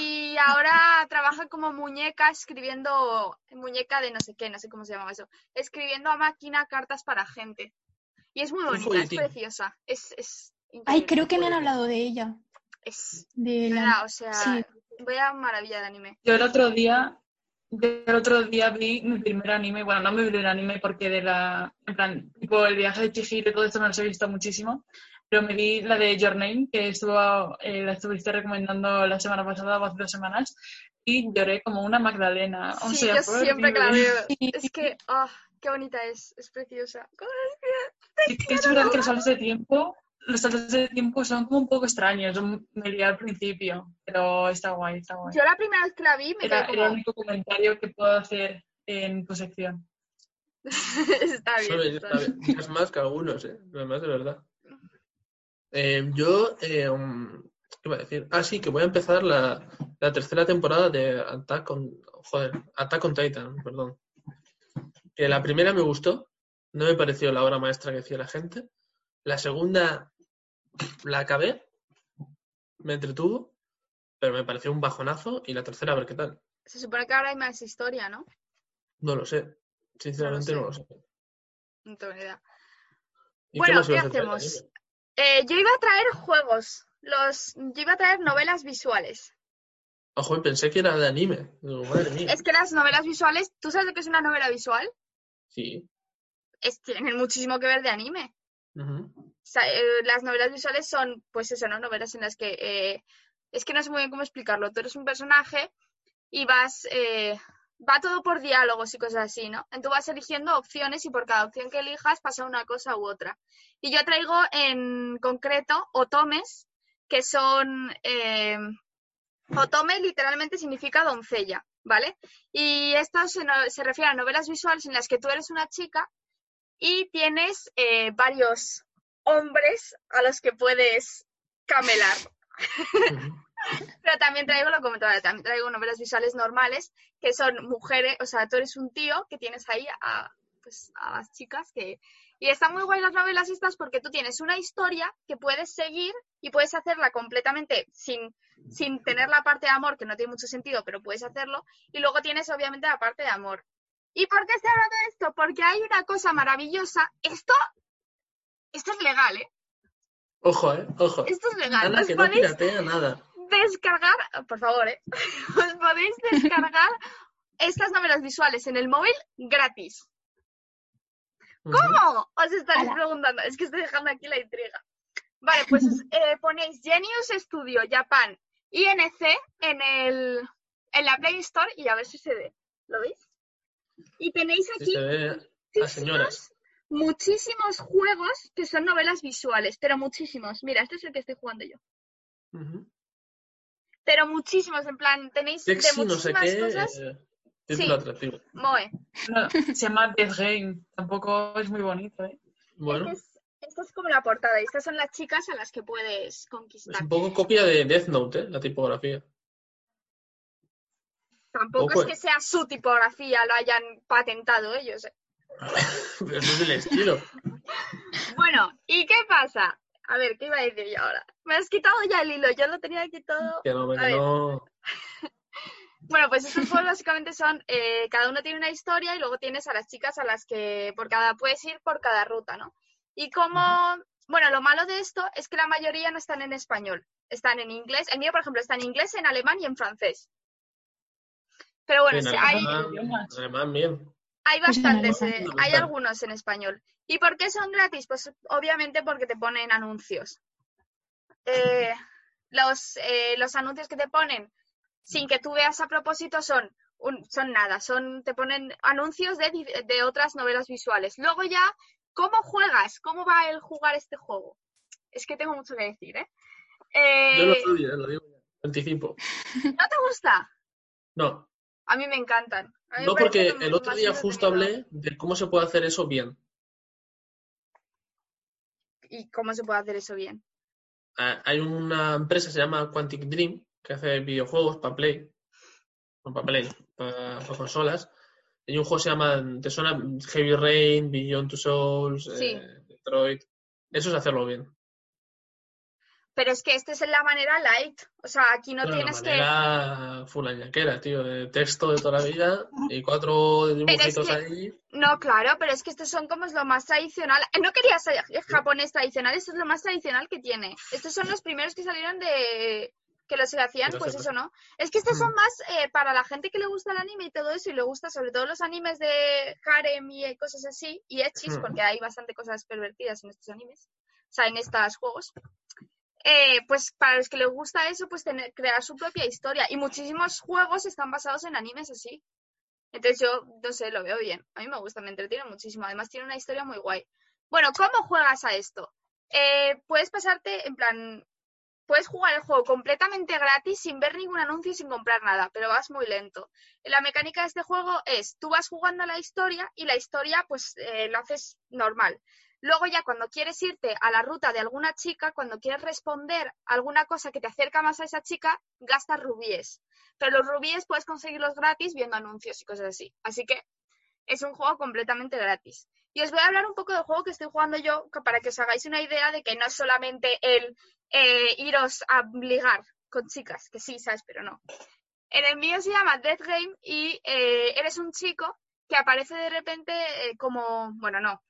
y ahora trabaja como muñeca escribiendo, muñeca de no sé qué, no sé cómo se llama eso, escribiendo a máquina cartas para gente. Y es muy bonita, es preciosa, es, es Ay, creo que me han hablado de ella. Es, De la... o sea, Sí. vaya maravilla de anime. Yo el otro día, el otro día vi mi primer anime, bueno, no mi primer anime porque de la, en plan, tipo el viaje de Chihiro y todo esto no los he visto muchísimo, pero me vi la de Your Name, que estuvo, eh, la estuviste recomendando la semana pasada o hace dos semanas, y lloré como una Magdalena. O Sí, sea, yo siempre que la veo, es que, ah, qué bonita es, es preciosa. Sí es verdad que los saltos de tiempo, los saltos de tiempo son como un poco extraños, me lié al principio, pero está guay, está guay. Yo la primera vez que la vi me Era, el único comentario que puedo hacer en tu sección. está bien. Está. Es más que algunos, ¿eh? Además, de verdad. Eh, yo, eh, um, ¿qué iba a decir? Ah, sí, que voy a empezar la, la tercera temporada de Attack on, joder, Attack on Titan, perdón. Que la primera me gustó, no me pareció la obra maestra que decía la gente. La segunda la acabé, me entretuvo, pero me pareció un bajonazo. Y la tercera, a ver qué tal. Se supone que ahora hay más historia, ¿no? No lo sé. Sinceramente sé. no lo sé. No tengo ni idea. ¿Y Bueno, ¿qué hacemos? Eh, yo iba a traer juegos, los, yo iba a traer novelas visuales. Ojo, pensé que era de anime. Digo, madre mía. Es que las novelas visuales, ¿tú sabes lo que es una novela visual? Sí. Es, tienen muchísimo que ver de anime. Eh, las novelas visuales son, pues eso, ¿no? Novelas en las que, eh, es que no sé muy bien cómo explicarlo. Tú eres un personaje y vas, eh, va todo por diálogos y cosas así, ¿no? Entonces vas eligiendo opciones y por cada opción que elijas pasa una cosa u otra. Y yo traigo en concreto otomes, que son, eh, otome literalmente significa doncella, ¿vale? Y esto se, se refiere a novelas visuales en las que tú eres una chica y tienes eh, varios hombres a los que puedes camelar. Pero también traigo lo comentaba, también traigo novelas visuales normales que son mujeres, o sea, tú eres un tío que tienes ahí a, pues, a las chicas que... Y están muy guay las novelas estas porque tú tienes una historia que puedes seguir y puedes hacerla completamente sin, sin tener la parte de amor, que no tiene mucho sentido, pero puedes hacerlo. Y luego tienes obviamente la parte de amor. ¿Y por qué estoy hablando de esto? Porque hay una cosa maravillosa. Esto, esto es legal, ¿eh? Ojo, eh. Ojo. Esto es legal. Ana, que no piratea nada. descargar, por favor, ¿eh? Os podéis descargar estas novelas visuales en el móvil gratis. ¿Cómo? Os estaréis preguntando. Es que estoy dejando aquí la intriga. Vale, pues eh, ponéis Genius Studio Japan INC en, el, en la Play Store y a ver si se ve. ¿Lo veis? Y tenéis aquí señoras. muchísimos juegos que son novelas visuales, pero muchísimos. Mira, este es el que estoy jugando yo. Pero muchísimos, en plan, tenéis de Sexy, no sé muchísimas qué. cosas. eh, título Sí. atractivo. Moe. No, se llama Death Game, tampoco es muy bonito, ¿eh? Bueno, Es, Esta es como la portada y estas son las chicas a las que puedes Es conquistar. un poco copia de Death Note, ¿eh? la tipografía. Tampoco poco, es que sea su tipografía, lo hayan patentado ellos. ¿eh? Pero ese es el estilo. Bueno, ¿y qué pasa? A ver, ¿qué iba a decir yo ahora? Me has quitado ya el hilo, yo lo tenía aquí todo. Que no, que no. Bueno, pues estos juegos básicamente son, eh, cada uno tiene una historia y luego tienes a las chicas a las que por cada, puedes ir por cada ruta, ¿no? Y como, bueno, lo malo de esto es que la mayoría no están en español, están en inglés. El mío, por ejemplo, está en inglés, en alemán y en francés. Pero bueno, En sí, hay, alemán, bien. hay Pues bastantes, eh, hay algunos en español. ¿Y por qué son gratis? Pues obviamente porque te ponen anuncios. Eh, los, eh, los anuncios que te ponen sin que tú veas a propósito son, un- son nada, son, te ponen anuncios de, de otras novelas visuales. Luego ya, ¿cómo juegas? ¿Cómo va el jugar este juego? Es que tengo mucho que decir, ¿eh? Eh, Yo lo sabía, lo digo ya. Anticipo. ¿No te gusta? No, A mí me encantan. Mí no porque el otro día justo hablé de cómo se puede hacer eso bien. ¿Y cómo se puede hacer eso bien? Ah, Hay una empresa que se llama Quantic Dream que hace videojuegos para Play, no para Play, para, para consolas. Y un juego se llama, ¿te suena? Heavy Rain, Beyond Two Souls, Sí. eh, Detroit. Eso es hacerlo bien. Pero es que esta es la manera light. O sea, aquí no Pero tienes la que... manera fulañaquera, tío, de texto de toda la vida y cuatro dibujitos que- ahí. No, claro, pero es que estos son como es lo más tradicional. No quería ser japonés tradicional, esto es lo más tradicional que tiene. Estos son los primeros que salieron de que los hacían, pues eso, ¿no? Es que estos Mm. son más eh, para la gente que le gusta el anime y todo eso, y le gusta sobre todo los animes de harem y cosas así, y echis, Mm. porque hay bastante cosas pervertidas en estos animes, o sea, en estos juegos. Eh, pues para los que les gusta eso, pues crear su propia historia. Y muchísimos juegos están basados en animes así. Entonces yo, no sé, lo veo bien. A mí me gusta, me entretiene muchísimo. Además tiene una historia muy guay. Bueno, ¿cómo juegas a esto? Eh, puedes pasarte, en plan, puedes jugar el juego completamente gratis sin ver ningún anuncio y sin comprar nada, pero vas muy lento. La mecánica de este juego es, tú vas jugando a la historia y la historia pues eh, lo haces normal. Luego ya cuando quieres irte a la ruta de alguna chica, cuando quieres responder alguna cosa que te acerca más a esa chica, gastas rubíes. Pero los rubíes puedes conseguirlos gratis viendo anuncios y cosas así. Así que es un juego completamente gratis. Y os voy a hablar un poco del juego que estoy jugando yo para que os hagáis una idea de que no es solamente el eh, iros a ligar con chicas, que sí, ¿sabes? Pero no. En el mío se llama Death Game y eh, eres un chico que aparece de repente eh, como, bueno, no,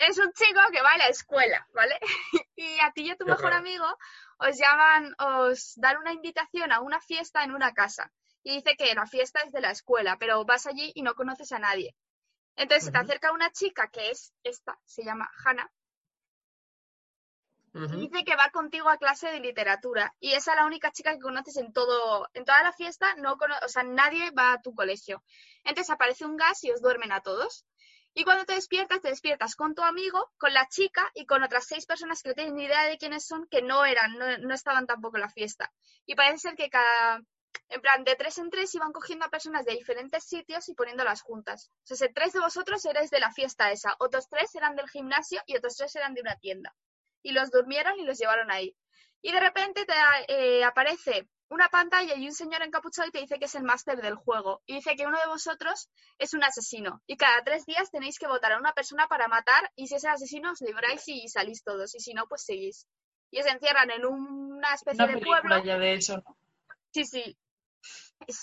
eres un chico que va a la escuela, ¿vale? y a ti y a tu Qué mejor raro. amigo os llaman, os dan una invitación a una fiesta en una casa. Y dice que la fiesta es de la escuela, pero vas allí y no conoces a nadie. Entonces se te acerca una chica que es esta, se llama Hannah, y dice que va contigo a clase de literatura. Y esa es la única chica que conoces en todo, en toda la fiesta, no cono- o sea, nadie va a tu colegio. Entonces aparece un gas y os duermen a todos. Y cuando te despiertas, te despiertas con tu amigo, con la chica y con otras seis personas que no tienen ni idea de quiénes son, que no eran, no, no estaban tampoco en la fiesta. Y parece ser que cada, en plan, de tres en tres iban cogiendo a personas de diferentes sitios y poniéndolas juntas. O sea, tres de vosotros erais de la fiesta esa, otros tres eran del gimnasio y otros tres eran de una tienda. Y los durmieron y los llevaron ahí. Y de repente te eh, aparece una pantalla y un señor encapuchado y te dice que es el máster del juego. Y dice que uno de vosotros es un asesino. Y cada tres días tenéis que votar a una persona para matar. Y si es el asesino, os libráis y salís todos. Y si no, pues seguís. Y os encierran en una especie Una de pueblo. ya de eso, ¿no? Sí, sí.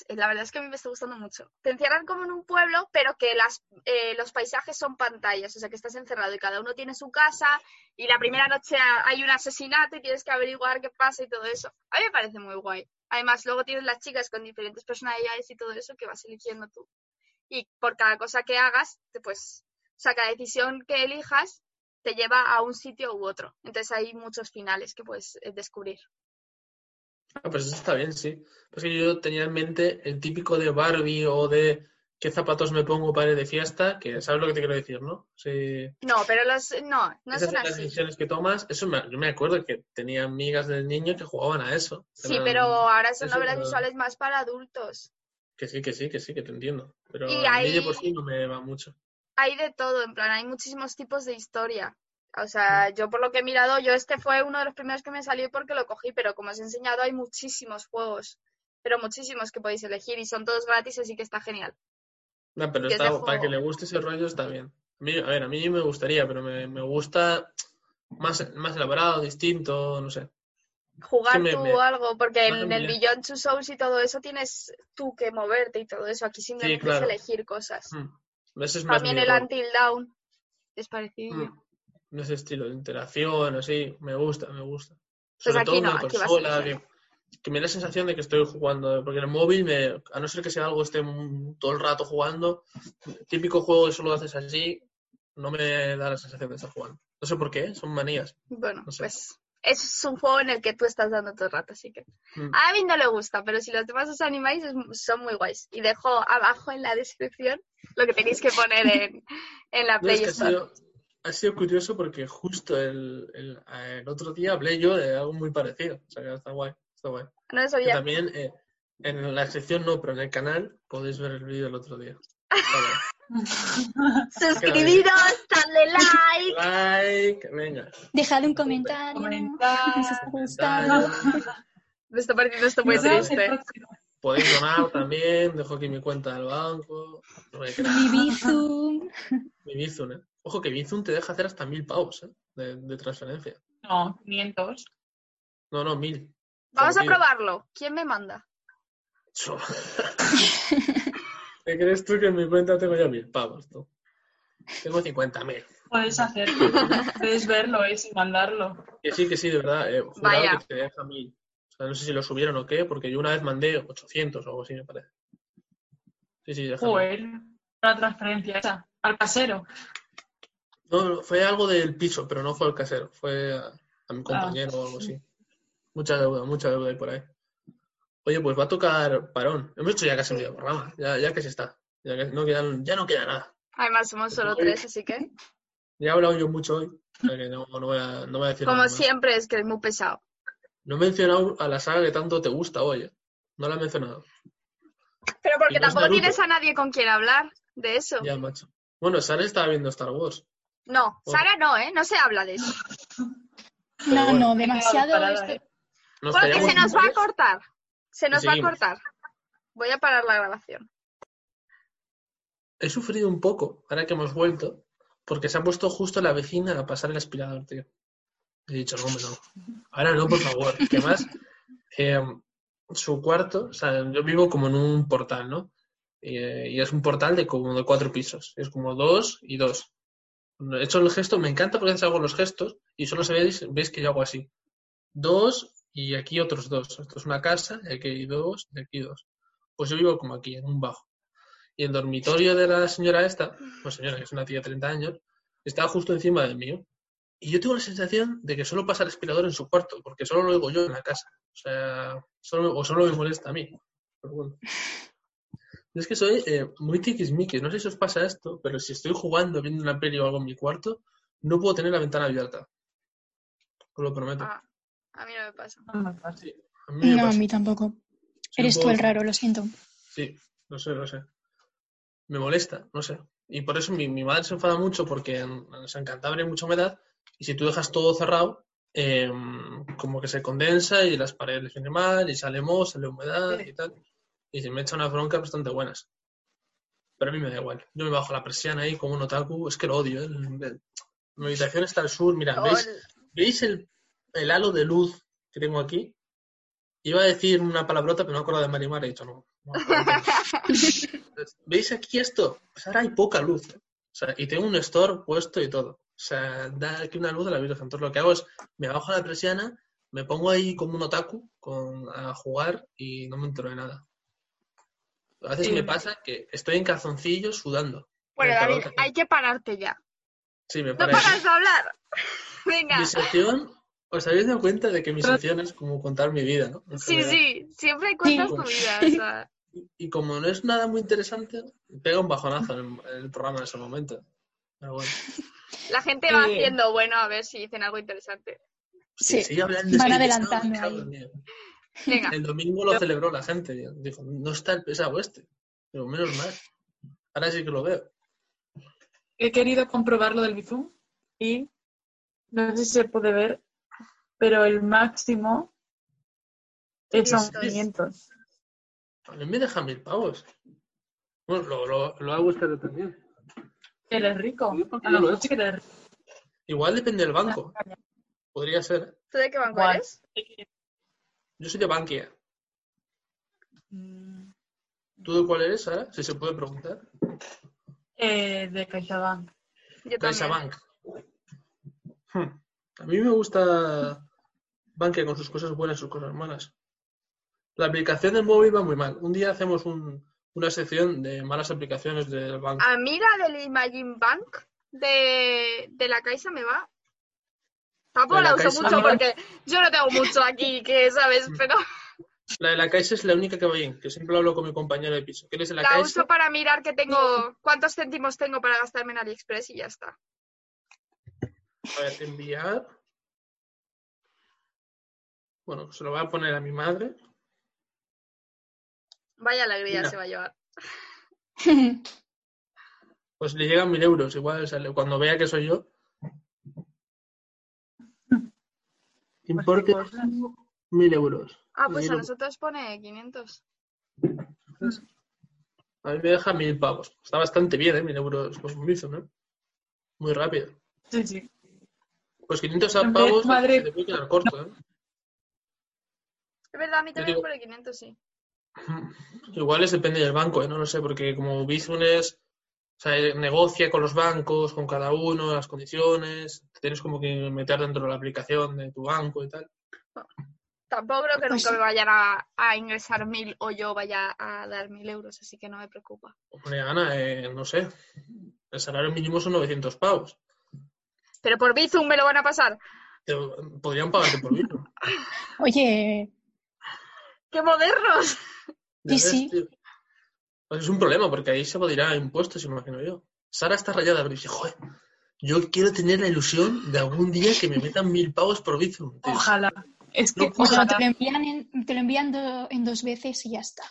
La verdad es que a mí me está gustando mucho. Te encierran como en un pueblo, pero que las, eh, los paisajes son pantallas, o sea que estás encerrado y cada uno tiene su casa y la primera noche ha- hay un asesinato y tienes que averiguar qué pasa y todo eso. A mí me parece muy guay. Además, luego tienes las chicas con diferentes personalidades y todo eso que vas eligiendo tú. Y por cada cosa que hagas, pues, o sea, cada decisión que elijas te lleva a un sitio u otro. Entonces hay muchos finales que puedes eh, descubrir. Ah, pues eso está bien, sí. Pues que yo tenía en mente el típico de Barbie o de qué zapatos me pongo para ir de fiesta, que sabes lo que te quiero decir, ¿no? Sí. No, pero los no, no Esas son las así. decisiones que tomas, eso me, yo me acuerdo que tenía amigas del niño que jugaban a eso. Sí, Eran- pero ahora son eso, novelas pero- visuales más para adultos. Que sí, que sí, que sí, que te entiendo. Pero Y a mí de por sí no me va mucho. Hay de todo, en plan, hay muchísimos tipos de historia. O sea, yo por lo que he mirado, yo este fue uno de los primeros que me salió porque lo cogí, pero como os he enseñado hay muchísimos juegos, pero muchísimos que podéis elegir y son todos gratis, así que está genial. No, pero está, para juego. que le guste ese rollo está bien. A, mí, a ver, a mí me gustaría, pero me, me gusta más, más elaborado, distinto, no sé. Jugar Sí, me- tú algo, porque en el. Beyond Two Souls y todo eso tienes tú que moverte y todo eso. Aquí simplemente claro. es elegir cosas. Mm. Es más También el. Until Down es parecido. Mm. De ese estilo de interacción, así, me gusta, me gusta. Pues Sobre todo no, una consola que, que me da la sensación de que estoy jugando, porque en el móvil, me, a no ser que sea algo esté todo el rato jugando, típico juego que solo haces así, no me da la sensación de estar jugando. No sé por qué, son manías. Bueno, No sé. pues es un juego en el que tú estás dando todo el rato, así que Mm. a mí no le gusta, pero si los demás os animáis son muy guays. Y dejo abajo en la descripción lo que tenéis que poner en, en la No, Play es que ha Store. sido, ha sido curioso porque justo el, el- el otro día hablé yo de algo muy parecido. O sea, que está guay, está guay. No lo Que sabía. también eh, en la sección no, pero en el canal podéis ver el vídeo del otro día. Suscribiros, dadle like. Like, venga. Dejad un comentario. Comentar. Si os ha gustado. Me está pareciendo esto muy el triste. Podéis donar también, dejo aquí mi cuenta del banco. No. Mi Bizum. Mi Bizum, ¿eh? Ojo que Bizum te deja hacer hasta mil pavos, ¿eh? De, de transferencia. No, 500. No, no, mil. Vamos a mil. probarlo. ¿Quién me manda? So- ¿Qué crees tú que en mi cuenta tengo ya mil pavos? Tú? Tengo cincuenta mil. Puedes hacerlo. Puedes verlo eh, sin mandarlo. Que sí, que sí, de verdad. Eh, jurado Vaya. que te deja mil. O sea, no sé si lo subieron o qué, porque yo una vez mandé 800 o algo así, me parece. Sí, sí, deja. Joder, la transferencia esa. Al casero. No, fue algo del piso, pero no fue al casero. Fue a, a Ah. mi compañero o algo así. Mucha deuda, mucha deuda hay por ahí. Oye, pues va a tocar parón. Hemos hecho ya casi medio programa. Ya, ya que se está. Ya, que no queda, ya no queda nada. Además, somos solo Oye. tres, así que. Ya he hablado yo mucho hoy. que no, no voy a, no voy a decir Como nada siempre, es que es muy pesado. No he mencionado a la saga que tanto te gusta hoy. ¿eh? No la he mencionado. Pero porque no tampoco tienes a nadie con quien hablar de eso. Ya, macho. Bueno, Sara estaba viendo Star Wars. No, Oh. Sara no, ¿eh? No se habla de eso. No, bueno. no, demasiado. Parada, esto- eh. Se nos va a cortar. Se nos va a cortar. Voy a parar la grabación. He sufrido un poco, ahora que hemos vuelto, porque se ha puesto justo la vecina a pasar el aspirador, tío. He dicho, no, no. Ahora no, por favor. Que más, eh, su cuarto, o sea, yo vivo como en un portal, ¿no? Y, eh, y es un portal de como de cuatro pisos. Es como dos y dos. He hecho el gesto, me encanta porque hago los gestos y solo se veis, veis que yo hago así. Dos y aquí otros dos. Esto es una casa, y aquí hay dos y aquí dos. Pues yo vivo como aquí, en un bajo. Y el dormitorio de la señora esta, pues señora, que es una tía de 30 años, estaba justo encima del mío. Y yo tengo la sensación de que solo pasa el aspirador en su cuarto, porque solo lo oigo yo en la casa. O sea, solo, o solo me molesta a mí. Pero bueno. Yo Es que soy eh, muy tiquismiquis, no sé si os pasa esto, pero si estoy jugando, viendo una peli o algo en mi cuarto, no puedo tener la ventana abierta. Os lo prometo. Ah, a mí no me pasa. No me pasa. Sí, a mí me No, a mí tampoco. Soy Eres tú el raro, lo siento. Sí, lo sé, lo sé. Me molesta, no sé. Y por eso mi, mi madre se enfada mucho porque en, en Cantabria hay mucha humedad y si tú dejas todo cerrado, eh, como que se condensa y las paredes vienen mal y sale moho, sale humedad y tal. Y se me echa unas broncas bastante buenas. Pero a mí me da igual. Yo me bajo la persiana ahí como un otaku. Es que lo odio. ¿eh? Mi habitación está al sur. Mira, ¿veis, ¿veis el, el halo de luz que tengo aquí? Iba a decir una palabrota, pero no me acuerdo de Marimar. He dicho, no. ¿Veis aquí esto? Pues ahora hay poca luz. ¿eh? O sea, y tengo un store puesto y todo. O sea, da aquí una luz de la Virgen. Entonces lo que hago es, me bajo la persiana, me pongo ahí como un otaku con, a jugar y no me entero de nada. A veces Sí. me pasa que estoy en calzoncillos sudando. Bueno, calor David, hay que pararte ya. Sí, me No parece. paras de hablar. Venga. Mi sección, ¿os habéis dado cuenta de que mi sección es como contar mi vida, ¿no? En Sí, general. sí, siempre cuentas Sí. tu vida. o sea, Y como no es nada muy interesante, pega un bajonazo en el, en el programa en ese momento. Pero bueno. la gente va Eh. haciendo, bueno, a ver si dicen algo interesante. Sí. hablando, van adelantando ahí. Venga, El domingo lo celebró la gente. Dijo, no está el pesado este. Digo, menos mal. Ahora sí que lo veo. He querido comprobar lo del Bizum y No sé si se puede ver, pero el máximo es son Esto es- 500. A mí me deja mil pavos. Bueno, lo, lo, lo hago usted también. Eres rico. A lo mejor sí que eres rico. Igual depende del banco. Podría ser. ¿Tú de qué banco Guay. eres? Yo soy de Bankia. Mm, ¿Tú de cuál eres, Sara? Si se puede preguntar. eh, de CaixaBank. Yo. CaixaBank. Hmm. A mí me gusta Bankia con sus cosas buenas y sus cosas malas. La aplicación del móvil va muy mal. Un día hacemos un- una sección de malas aplicaciones del banco. A mí la del Imagine Bank de, de la Caixa me va. Tampoco la la uso mucho porque yo no tengo mucho aquí, que sabes, pero La de la Caixa es la única que va bien, que siempre hablo con mi compañero de piso. ¿Quieres de la, la Caixa? uso para mirar que tengo, cuántos céntimos tengo para gastarme en AliExpress y ya está. A ver, enviar. Bueno, se lo voy a poner a mi madre. Vaya alegría Mira. se va a llevar. Pues le llegan mil euros. Igual sale. cuando vea que soy yo. Importe mil euros. Ah, pues a Mil- nosotros pone 500. A mí me deja mil pavos. Está bastante bien, ¿eh? Mil euros con un Bizum, ¿no? Muy rápido. Sí, sí. Pues 500 En vez, pavos madre- se te puede quedar corto, ¿eh? Es verdad, a mí también digo- pone 500, sí. Igual es depende del banco, ¿eh? No lo sé, porque como Bizum es, o sea, eh, negocia con los bancos, con cada uno, las condiciones, te tienes como que meter dentro de la aplicación de tu banco y tal. Tampoco creo que Pues nunca sí. me vayan a, a ingresar mil o yo vaya a dar mil euros, así que no me preocupa. Hombre, Ana, eh, no sé, el salario mínimo son 900 pavos. Pero por Bizum me lo van a pasar. Te- podrían pagarte por Bizum. Oye, ¡Qué modernos! Sí. tío. Pues es un problema, porque ahí se podría impuestos, imagino yo. Sara está rayada, pero dice, joder, yo quiero tener la ilusión de algún día que me metan mil pavos por Bizum. tío". Ojalá. Es que No, bueno, te ojalá. lo envían, en, te lo envían do- en dos veces y ya está.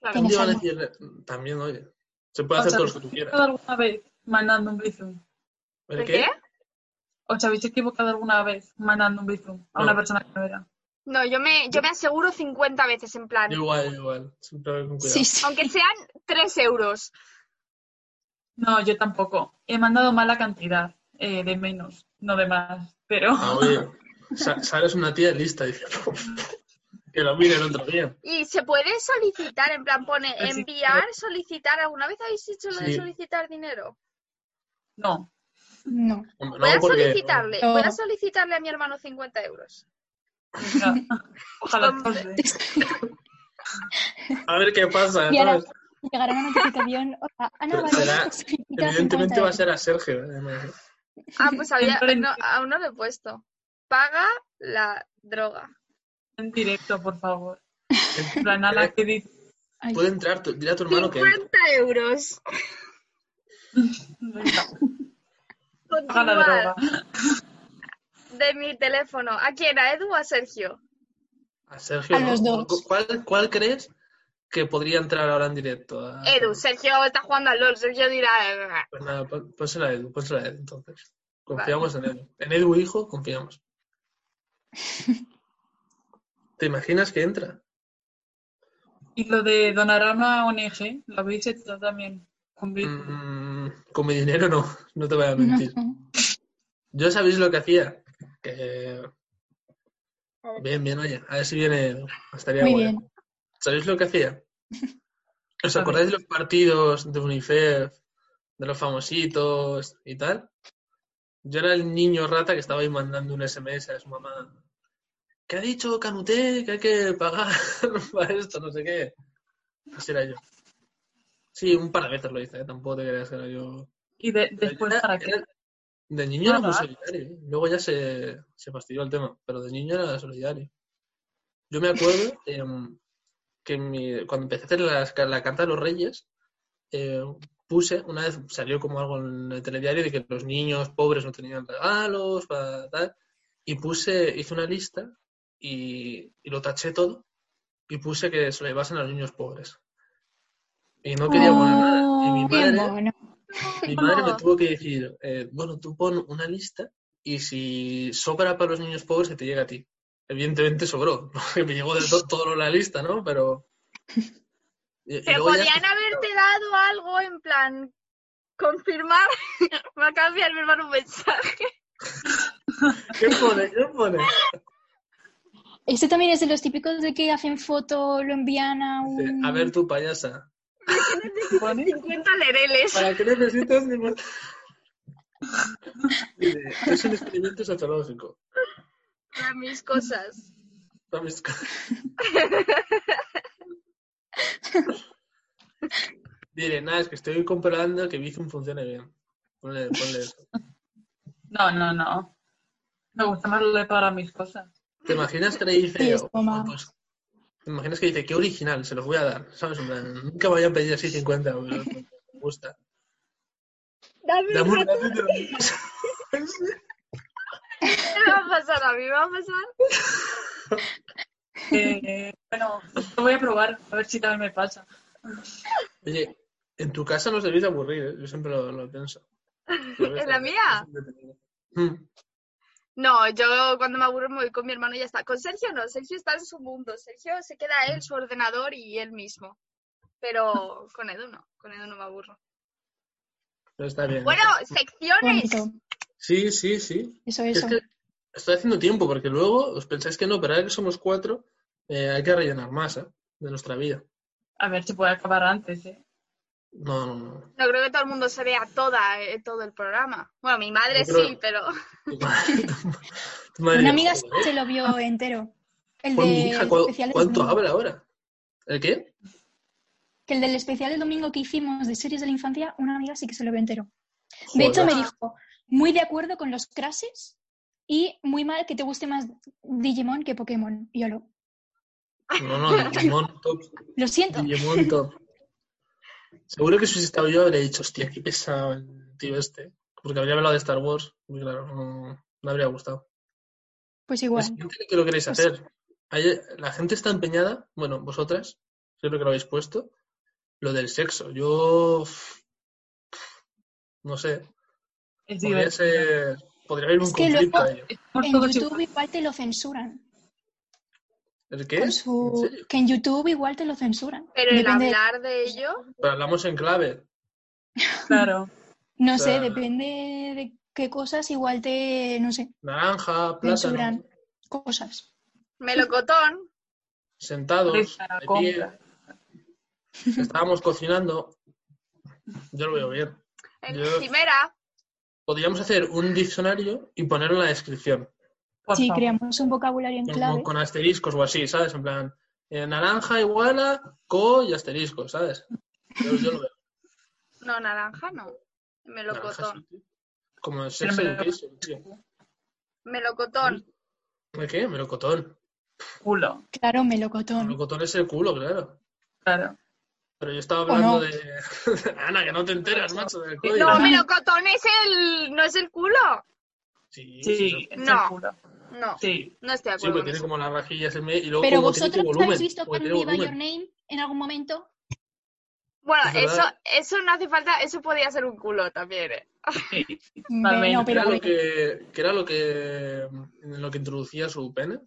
Claro. Un día Tienes van a decir, también, oye, se puede ¿Os hacer todo lo que tú quieras. equivocado alguna vez mandando un bizum? ¿El ¿De qué? qué? ¿Os habéis equivocado alguna vez mandando un bizum a No. una persona que no era? No, yo me, yo me aseguro 50 veces en plan. Igual, igual. Siempre voy con cuidado. Sí, sí. Aunque sean 3 euros. No, yo tampoco. He mandado mala cantidad, eh, de menos, no de más. Pero Ah, oye, Sa- Sara es una tía lista, dice. que lo mire el otro día. Y se puede solicitar, en plan, pone enviar, solicitar. ¿Alguna vez habéis hecho lo de Sí. solicitar dinero? no. No. Voy a No, porque... solicitarle, No. voy a solicitarle a mi hermano 50 euros. Ojalá. A ver qué pasa. Y llegará una notificación. Hola, Ana, Pero vale, será- solicita Evidentemente 50 va a ser a Sergio. además. Ah, pues había, no, aún no lo he puesto. Paga la droga. En directo, por favor. En plan, ala, que dice. Puede entrar, tu- dile a tu hermano que entre. 50 euros. Venga, paga la droga. De mi teléfono. ¿A quién? ¿A Edu o a Sergio? A Sergio. A ¿no? los dos. ¿Cuál, ¿Cuál crees que podría entrar ahora en directo? A- Edu, Sergio está jugando al LOL. Sergio dirá. "Ah". Pues nada, pónsela a Edu, pónsela a Edu, entonces. Confiamos en Edu. En Edu, hijo, confiamos. ¿Te imaginas que entra? Y lo de donar a ONG, lo habéis hecho también. Con bizum. Mm, con mi dinero no, no te voy a mentir. no. Yo sabéis lo que hacía. Que... Bien, bien, oye, a ver si viene. Estaría Muy bueno. bien. ¿Sabéis lo que hacía? ¿Os acordáis de los partidos de UNICEF, de los famositos y tal? Yo era el niño rata que estaba ahí mandando un SMS a su mamá. ¿Qué ha dicho Canuté? Que hay que pagar para esto, no sé qué. Así era yo. Sí, un par de veces lo hice, ¿eh? tampoco te creas que era yo. Y de- después, era- ¿para qué? era- De niño era muy solidario. ¿eh? Luego ya se, se fastidió el tema, pero de niño era solidario. Yo me acuerdo em, que mi- cuando empecé a hacer las- la carta de los reyes, eh, puse, una vez salió como algo en el telediario de que los niños pobres no tenían regalos, para tal, y puse, hice una lista y, y lo taché todo y puse que se lo llevasen a los niños pobres. Y no quería poner nada. Y mi Oh, madre, mono. mi madre me tuvo que decir, eh, bueno, tú pon una lista y si sobra para los niños pobres, que te llegue a ti. Evidentemente sobró, porque me llegó de to- todo la lista, ¿no? Pero... y- ya- podían haberte dado algo en plan confirmar. Me acaba de enviar mi hermano un mensaje. ¿Qué pone? ¿Qué pone? Este también es de los típicos de que hacen foto, lo envían a un... A ver tú, payasa. ¿Pone? 50 lereles. ¿Para qué necesitas ningún... Dice, es un experimento sociológico. Para mis cosas. Para mis co- Diré, nada, es que estoy comprobando que Bizum funcione bien. Ponle, ponle eso. No, no, no. Me gusta más lo de para mis cosas. ¿Te imaginas que le dice, toma. pues, ¿te imaginas que dice, qué original, se los voy a dar? ¿Sabes? En plan, nunca me vayan a pedir así 50 euros. Me gusta. Dame Dame un ratito. ¿Qué me va a pasar a mí? ¿Me va a pasar? Eh, bueno, lo voy a probar, a ver si también me pasa. Oye, en tu casa no se debéis aburrir, ¿eh? Yo siempre lo, lo pienso. ¿En la mía? Mm. No, yo cuando me aburro me voy con mi hermano y ya está. Con Sergio no, Sergio está en su mundo. Sergio se queda él, su ordenador y él mismo. Pero con Edu no, con Edu no me aburro. Pero está bien. Bueno, secciones. Bonito. Sí, sí, sí. Eso, Es eso. que estoy haciendo tiempo, porque luego os pensáis que no, pero ahora que somos cuatro, eh, hay que rellenar más ¿eh? de nuestra vida. A ver si puede acabar antes, ¿eh? No, no, no. No creo que todo el mundo se vea toda, eh, todo el programa. Bueno, mi madre creo- sí, pero Tu madre- tu madre Una amiga "Joder, se lo vio entero. El pues mi de hija, ¿cu- especial del ¿cuánto habla ahora? ¿El qué? Que el del especial del domingo que hicimos de series de la infancia, una amiga sí que se lo vio entero. De hecho, me dijo, muy de acuerdo con los crashes y muy mal que te guste más Digimon que Pokémon. Y yo lo, No, no, Digimon top. lo siento. Digimon top. Seguro que si hubiese estado yo habría dicho, hostia, qué pesado el tío este. Porque habría hablado de Star Wars. Y claro, no, no habría gustado. Pues igual. Es que ¿Qué lo queréis Pues- hacer? La gente está empeñada, bueno, vosotras, siempre que lo habéis puesto, lo del sexo. Yo, no sé, Es podría ser, podría haber un Es que conflicto luego- a ello. Estamos En YouTube igual. igual te lo censuran. ¿El qué? Con ¿En su... serio? Que en YouTube igual te lo censuran. pero el hablar de ello, Pero hablamos en clave. Claro. No o sea- sé, depende de qué cosas igual te, no sé, Naranja, plátano, censuran cosas. melocotón, sentados, de pie, estábamos cocinando. Yo lo veo bien. Yo- encimera, Podríamos hacer un diccionario y ponerlo en la descripción. Por Si favor. creamos un vocabulario en con, clave, con asteriscos o así, ¿sabes? En plan, eh, naranja igual a co y asterisco, ¿sabes? Yo, yo lo veo. no, naranja no, Naranja, melocotón, sí. Como el sex education, tío. melocotón, ¿De qué? Melocotón. Culo. claro, melocotón. Melocotón es el culo, claro. Claro. Pero yo estaba ¿O hablando no? de... Ana, que no te enteras, macho, del código. no, melocotón es el, no es el culo, Sí, Sí, sí, No. No, Sí. no estoy de Sí, acuerdo porque con tiene eso. como las rajillas en medio y luego Pero vosotros volumen. habéis visto porque con tiene Viva Your. Name en algún momento. Bueno, Es eso, eso no hace falta, eso podría ser un culo también, ¿eh? sí. No, ¿Qué pero era lo que, qué era lo que, en lo que introducía su pene?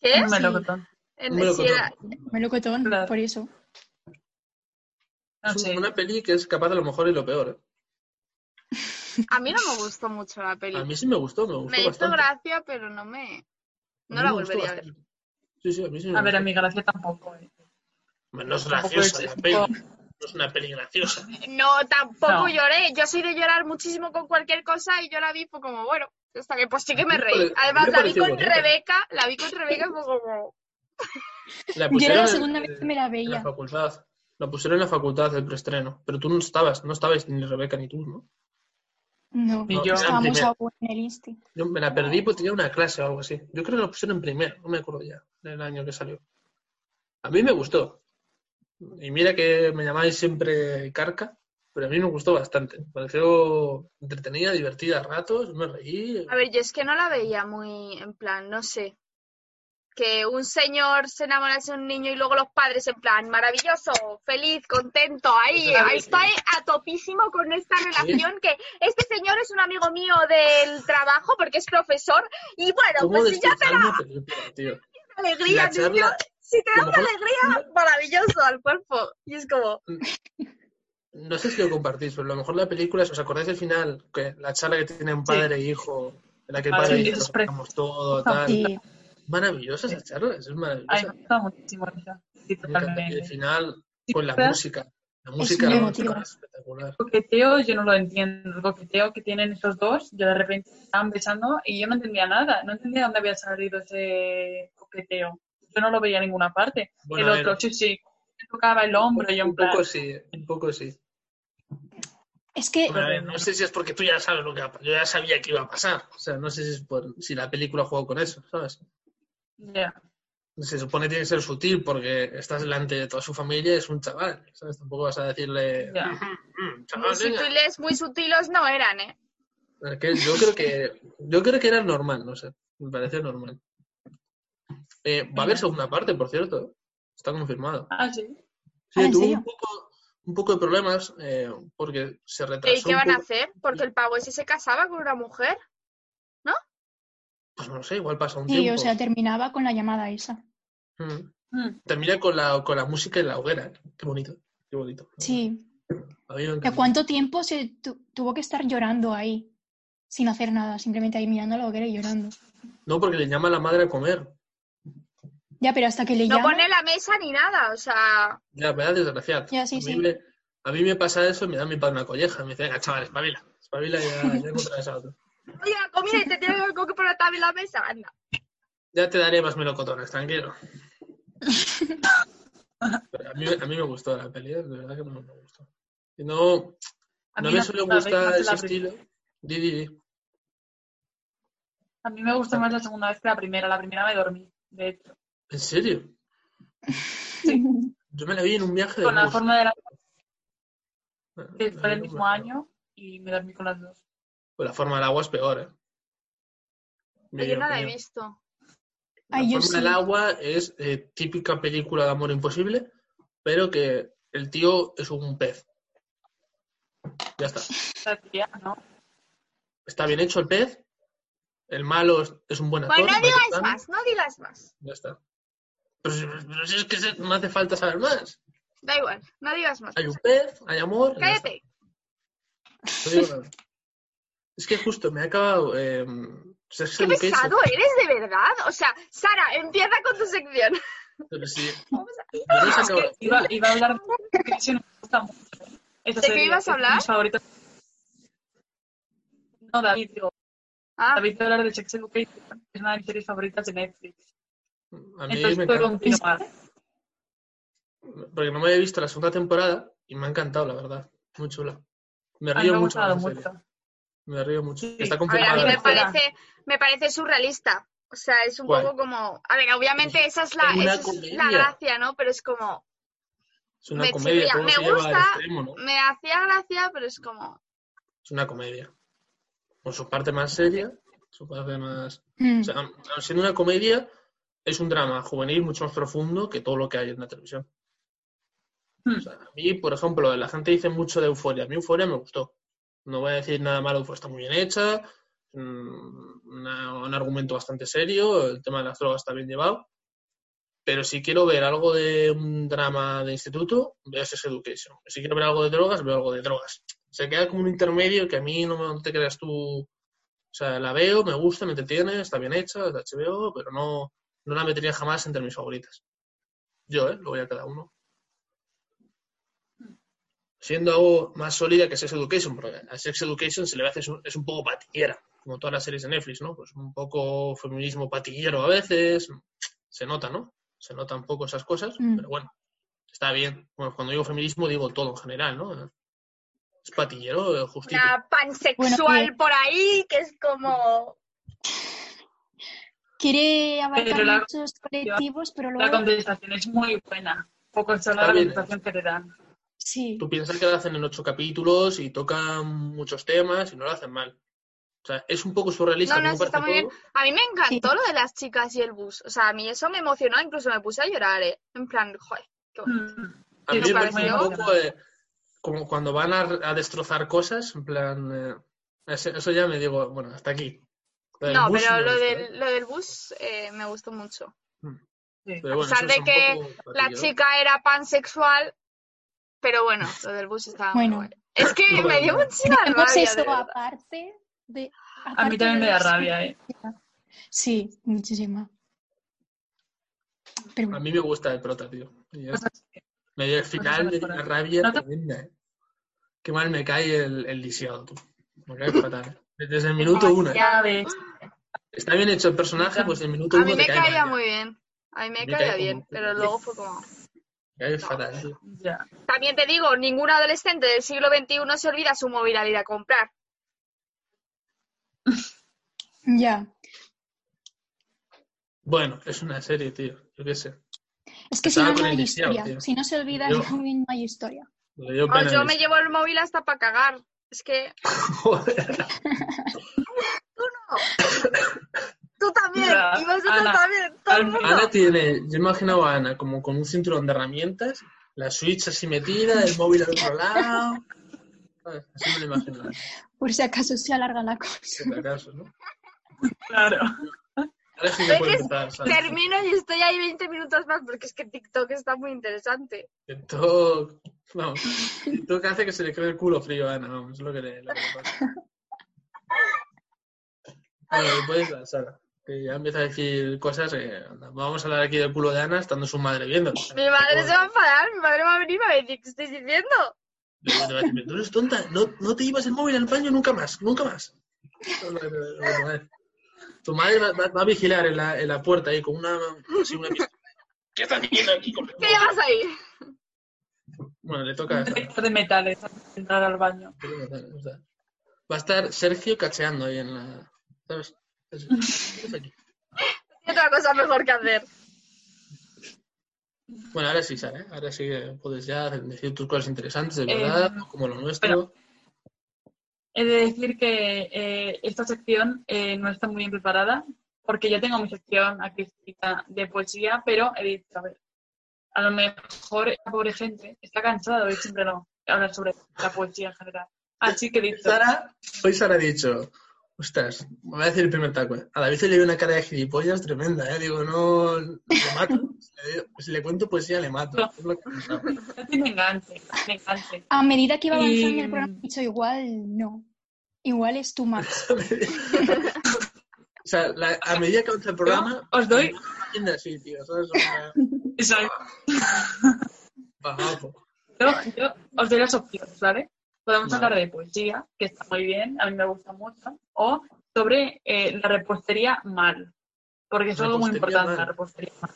¿Qué? Un melocotón. Un melocotón. era- Melocotón, Claro. por eso. No es sé. una peli que es capaz de lo mejor y lo peor. ¿eh? a mí no me gustó mucho la peli. A mí sí me gustó, me gustó Me hizo gracia, pero no me, no la me volvería a ver. bastante. Sí, sí, a mí sí me A ver, a mi gracia tampoco. eh. No es graciosa es- la peli. No es una peli graciosa. No, tampoco No. lloré. Yo soy de llorar muchísimo con cualquier cosa y yo la vi fue como, bueno, hasta que pues sí que me reí. Además me la vi con bonita. Rebeca, la vi con Rebeca y fue como, La Yo era la en- segunda vez que me la en la veía. facultad. La pusieron en la facultad del preestreno. Pero tú no estabas, no estabas ni Rebeca ni tú, ¿no? No, Ni yo. estábamos en el Insti. Yo me la perdí porque tenía una clase o algo así. Yo creo que la pusieron en primero, no me acuerdo ya del año que salió. A mí me gustó. Y mira que me llamáis siempre carca, pero a mí me gustó bastante. Me pareció entretenida, divertida a ratos, me reí. a ver, yo es que no la veía muy, en plan, no sé. Que un señor se enamorase de un niño y luego los padres en plan maravilloso, feliz, contento, ahí, sí. estoy a topísimo con esta relación que este señor es un amigo mío del trabajo porque es profesor y bueno, ¿Cómo pues si ya te da alegría, La charla- niño, si te a da una mejor- alegría, maravilloso al cuerpo. Y es como, No sé si lo compartís, pero a lo mejor la película, ¿os acordáis del final? Que la charla que tienen padre e hijo, en la que el padre sí, es pre- sacamos todo, tal. Maravillosa esa charla, es Ay, maravillosa. me gusta muchísimo esa. Sí. Y el totalmente. final, con la música. La música, la es espectacular. El coqueteo yo no lo entiendo. El coqueteo que tienen esos dos, yo de repente estaban besando y yo no entendía nada. No entendía dónde había salido ese coqueteo. Yo no lo veía en ninguna parte. Bueno, el otro, sí, sí, me tocaba el hombro y yo en Un plan... poco sí, un poco sí. Es que Hombre, a ver, no sé si es porque tú ya sabes lo que va a pasar. Yo ya sabía que iba a pasar. O sea, no sé si es por si la película juega con eso, ¿sabes? Ya. Se supone que tiene que ser sutil porque estás delante de toda su familia, es un chaval, ¿sabes? Tampoco vas a decirle. "Mm, mm, muy chaval, venga". sutiles, muy sutilos no eran, ¿eh? Es que yo creo que yo creo que era normal, no sé, me parece normal. Eh, va a haber segunda parte, por cierto, está confirmado. Ah, sí. Sí, Ah, ¿en tuvo un poco, un poco de problemas eh, porque se ¿Y retrasó. qué un van a hacer? Porque el pavo ese se casaba con una mujer. Pues no sé, igual pasa un sí, tiempo. o sea, terminaba con la llamada esa. Mm. Mm. Termina con la, con la música en la hoguera. Qué bonito, qué bonito. Sí. A mí me ¿De encanta. cuánto tiempo se tu- tuvo que estar llorando ahí? Sin hacer nada, simplemente ahí mirando la hoguera y llorando. No, porque le llama a la madre a comer. Ya, pero hasta que le No llama... pone la mesa ni nada, o sea, Ya, me da desgraciado. Ya, sí, a, mí sí. Me, a mí me pasa eso y me da mi padre una colleja. Me dice, venga, chaval, espabila. Espabila y ya, ya encontrarás a otro. Oye, la comida y te tiene algo que poner también la mesa, anda. Ya te daré más melocotones, tranquilo. Pero a, mí, a mí me gustó la peli, ¿eh? de verdad que me, me gustó. Y no, A no me suele gustar ese estilo. Di, di, di. A mí me gusta más la segunda vez que la primera. La primera me dormí, de hecho. ¿En serio? Yo me la vi en un viaje de Con la bus. forma de la fue vi el mismo año y me dormí con las dos. Pues la forma del agua es peor, ¿eh? Yo no la he visto. La Ay, forma del sí. agua es eh, típica película de amor imposible, pero que el tío es un pez. Ya está. Está bien hecho el pez. El malo es, es un buen actor. Pues no digas más, no digas más. Ya está. Pero, si- pero si es que se- no hace falta saber más. Da igual, no digas más. Hay un pez, hay amor. Cállate. No digo nada. Es que justo me ha acabado. Eh, Sex Qué Education, pesado eres de verdad. O sea, Sara, empieza con tu sección. pero sí. Vamos a- no Es que iba, iba a hablar de que sí, me gusta mucho. Esa ¿De qué ibas a hablar? mis favoritas. No, David, digo, Ah, David a hablar de Sex Education, que es una de mis series favoritas de Netflix. A mí Entonces me puedo encanta. continuar. Porque no me había visto la segunda temporada y me ha encantado, la verdad. Muy chula. Me A mí río me ha mucho. gustado con esa serie. mucho. Me río mucho. Sí. Está a ver, a confirmada. mí me parece- me parece surrealista. O sea, es un ¿Cuál? poco como. A ver, obviamente esa es la, Es la gracia, ¿no? Pero es como. Es una me comedia. chirría. Me se lleva al gusta. extremo, ¿no? Me hacía gracia, pero es como. Es una comedia. Con su parte más seria, su parte más. Mm. O sea, siendo una comedia, es un drama juvenil mucho más profundo que todo lo que hay en la televisión. Hmm. O sea, a mí, por ejemplo, la gente dice mucho de Euforia. A mí Euforia me gustó. No voy a decir nada malo, Euforia está muy bien hecha, mm, una- un argumento bastante serio, el tema de las drogas está bien llevado. Pero si quiero ver algo de un drama de instituto, veo Sex Education. Si quiero ver algo de drogas, veo algo de drogas. Se queda como un intermedio que a mí no, te creas tú. O sea, la veo, me gusta, me entretiene, está bien hecha, es HBO, pero no, no la metería jamás entre mis favoritas. Yo, ¿eh? Lo voy a cada uno. Siendo algo más sólida que Sex Education, porque a Sex Education se le hace es un, es un poco patillera, como todas las series de Netflix, ¿no? Pues un poco feminismo patillero a veces, se nota, ¿no? Se notan un poco esas cosas, Mm. pero bueno, está bien. Bueno, cuando digo feminismo digo todo en general, ¿no? Es patillero, justito. Una pansexual Bueno, por ahí que es como. Quiere abarcar la- muchos colectivos, pero La luego... contestación es muy buena. Poco Está la bien. contestación que le dan. Sí. Tú piensas que lo hacen en ocho capítulos y tocan muchos temas y no lo hacen mal. O sea, es un poco surrealista. No, está muy bien. A mí me encantó Sí. lo de las chicas y el bus. O sea, a mí eso me emocionó, incluso me puse a llorar, ¿eh? En plan, joder, qué bonito. Mm. A mí me un poco eh, como cuando van a, a destrozar cosas, en plan. eh, eso ya me digo, bueno, hasta aquí. No, bus pero lo del, ¿eh? lo del bus eh, me gustó mucho. Sí. Pero bueno, pesar de que poco La chica era pansexual, pero bueno, lo del bus estaba Bueno. muy guay. Es que me dio bueno. muchísima rabia, eso de aparte de... A mí también de me da rabia, ¿eh? Sí, muchísima. Pero A bueno, mí me gusta el prota, tío. Me dio el final, mejorar. una rabia No te- tremenda, ¿eh? Qué mal me cae el, el lisiado, tú. Me cae fatal. ¿eh? Desde el minuto uno. ¿eh? Está bien hecho el personaje, pues el minuto A uno mí te me caía muy bien. A mí me Me caía bien, como- pero luego fue como... Fatal. Ya. También te digo, ningún adolescente del siglo XXI se olvida su móvil al ir a comprar. ya. Bueno, es una serie, tío. Yo qué sé. Es que si no, no hay historia. tío. Si no se olvida Yo- no hay historia. Yo me llevo el móvil hasta para cagar. Es que Joder. tú también, Ya, y vosotros Ana, también, todo el Ana- mundo. Ana tiene, yo imagino a Ana como con un cinturón de herramientas, la Switch así metida, el móvil al otro lado. Así me lo imagino. Por si acaso se alarga la cosa. Por si acaso, ¿no? Claro. Ahora sí que ¿Ves puede que empezar, ¿sabes? Termino y estoy ahí 20 minutos más porque es que TikTok está muy interesante. TikTok, vamos, TikTok hace que se le quede el culo frío a Ana, vamos, es lo que le, lo que le pasa. Bueno, puedes dar, Sara, que ya empieza a decir cosas, eh, anda, vamos a hablar aquí del culo de Ana estando su madre viendo. Mi madre se va a enfadar, mi madre va a venir y me va a decir, ¿qué estoy diciendo? Te va a decir, Tú eres tonta, no, no te llevas el móvil al baño nunca más, nunca más. Tu madre va, va- va a vigilar en la, en la puerta ahí con una, así una. ¿Qué estás haciendo aquí con ¿Qué llevas ahí? Bueno, le toca Un de metales entrar al baño. Va a estar Sergio cacheando ahí en la. ¿Sabes? Otra cosa mejor que hacer. Bueno, ahora sí, Sara, ¿eh? ahora sí puedes ya decir tus cosas interesantes, de Eh, verdad, como lo nuestro. He de decir que eh, esta sección eh, no está muy bien preparada porque ya tengo mi sección aquí escrita de poesía, pero he dicho, a ver, a lo mejor la pobre gente está cansada de oír siempre no hablar sobre la poesía en general. Así que he dicho, Sara, hoy Sara ha dicho, ostras, me voy a decir el primer taco. A David se le dio una cara de gilipollas tremenda, ¿eh? Digo, no, le mato. Si le, si le cuento poesía, le mato. Es lo que no enganche, no tiene enganche. A medida que iba Y- avanzando el programa, he dicho igual no. Igual es too much. O sea, la- a medida que avanza el programa, os doy- así, tío, ¿sabes? O sea, Exacto. bajo. Yo, yo os doy las opciones, ¿vale? Podemos Vale. hablar de poesía, que está muy bien, a mí me gusta mucho, o sobre eh, la repostería mal, porque es algo muy importante, mal. la repostería mal.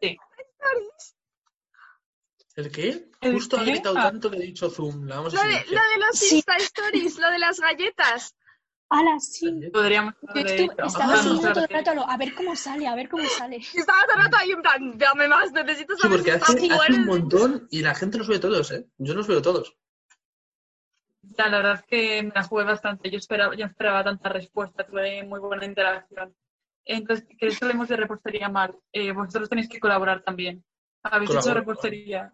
Sí. ¿El qué? ¿El Justo ha gritado Ah. tanto que he dicho Zoom. La vamos a Lo de, lo silenciar. de los Sí. Insta Stories, lo de las galletas. ¡Hala, sí! Podríamos estaba siguiendo todo el rato a, lo- a ver cómo sale, a ver cómo sale. Estaba todo el rato ahí en plan, dame más, necesito Sí, saber porque si está hace, hace un montón y la gente los ve todos, ¿eh? Yo los veo todos. Ya, la verdad es que me la jugué bastante. Yo esperaba, yo esperaba tanta respuesta, tuve muy buena interacción. Entonces, ¿queréis que hablemos de repostería mal? Eh, vosotros tenéis que colaborar también. ¿Habéis hecho repostería?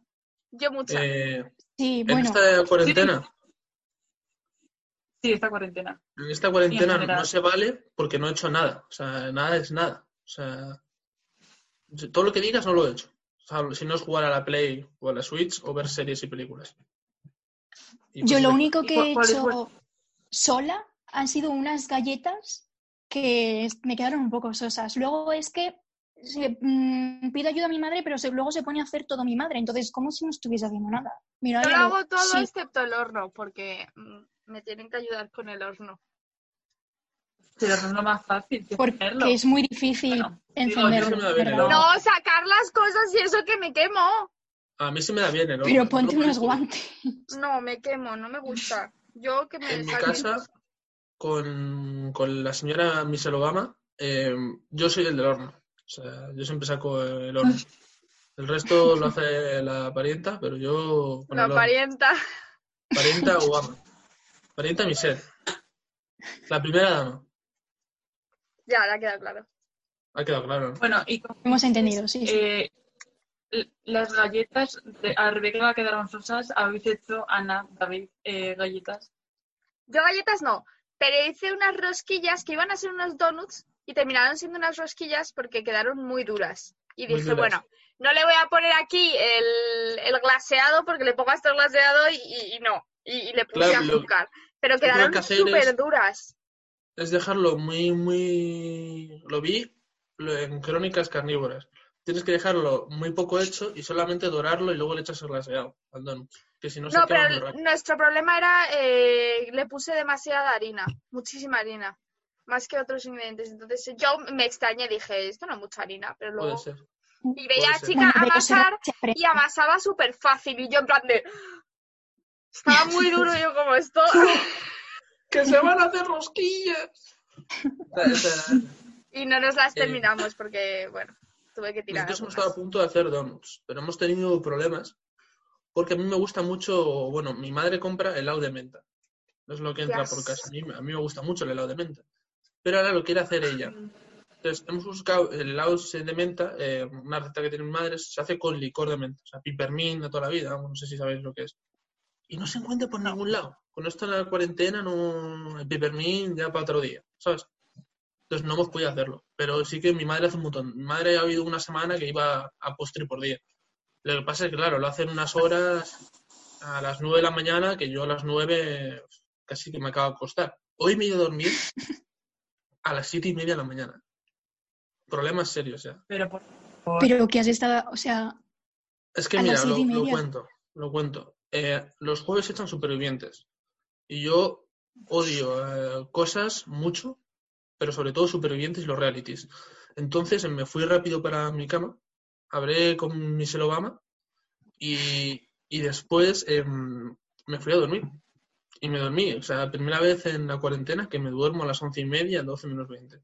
Yo mucha. Eh, Sí, en bueno, esta cuarentena, Sí, esta cuarentena. en esta cuarentena no se vale porque no he hecho nada. O sea, nada es nada. O sea, todo lo que digas no lo he hecho. O sea, si no es jugar a la Play o a la Switch o ver series y películas. Y yo cosas lo único ¿Y que he hecho sola han sido unas galletas que me quedaron un poco sosas. Luego es que se- mm, pido ayuda a mi madre, pero se- luego se pone a hacer todo mi madre. Entonces, como si no estuviese haciendo nada. Mira, Yo lo hago todo sí, excepto el horno, porque mm, me tienen que ayudar con el horno. Pero no es lo más fácil que porque hacerlo. es muy difícil Bueno, encenderlo. el horno. No, sacar las cosas y eso que me quemo. A mí se me da bien el horno. Pero ponte unos guantes. No, me quemo, no me gusta. Yo que me En mi casa, con, con la señora Michelle Obama, eh, yo soy el del horno. O sea, yo siempre saco el horno. El resto lo hace la parienta, pero yo con La el horno. parienta. Parienta Obama. Parienta Michelle. La primera dama. Ya, le ha quedado claro. Ha quedado claro. ¿no? Bueno, y Hemos entendido, sí. sí. eh, las galletas, de, a Rebeca le quedaron sosas, habéis hecho, Ana, David, eh, galletas. Yo galletas no, pero hice unas rosquillas que iban a ser unos donuts y terminaron siendo unas rosquillas porque quedaron muy duras. Y Muy dije, duras. bueno, no le voy a poner aquí el, el glaseado porque le pongo hasta el glaseado y, no. Y, y le puse Claro, azúcar. Pero quedaron que súper es- duras. Es dejarlo muy, muy... Lo vi lo- en crónicas carnívoras. Tienes que dejarlo muy poco hecho y solamente dorarlo y luego le echas el glaseado al donut. Que si no, pero el- nuestro problema era, eh, le puse demasiada harina, muchísima harina, más que otros ingredientes. Entonces yo me extrañé, dije, esto no es mucha harina, pero Puede luego... ser. Y veía a puede ser. chica amasar y amasaba súper fácil y yo en plan de... Estaba muy duro yo como esto. ¡Que se van a hacer rosquillas! Y no nos las terminamos porque, bueno, tuve que tirar. Nosotros hemos algunas. estado a punto de hacer donuts, pero hemos tenido problemas porque a mí me gusta mucho, bueno, mi madre compra helado de menta. No es lo que entra por Yes. casa. A mí, a mí me gusta mucho el helado de menta. Pero ahora lo quiere hacer ella. Entonces, hemos buscado el helado de menta, eh, una receta que tiene mi madre, se hace con licor de menta, o sea, pipermint de toda la vida, no sé si sabéis lo que es. Y no se encuentra por ningún lado. Con esto en la cuarentena, no, el pipermint ya para otro día, ¿sabes? Entonces no hemos podido hacerlo. Pero sí que mi madre hace un montón. Mi madre ha habido una semana que iba a postre por día. Lo que pasa es que, claro, lo hacen unas horas a las 9 de la mañana, que yo a las 9 casi que me acaba de acostar. Hoy me he ido a dormir a las siete y media de la mañana. Problemas serios ya. Pero por Pero que has estado, o sea, Es que A mira, las lo, lo cuento, lo cuento. Eh, los jueves echan supervivientes. Y yo odio eh, cosas mucho, pero sobre todo supervivientes y los realities. Entonces me fui rápido para mi cama, hablé con Michelle Obama y, y después em, me fui a dormir. Y me dormí, o sea, primera vez en la cuarentena que me duermo a las once y media, doce menos veinte.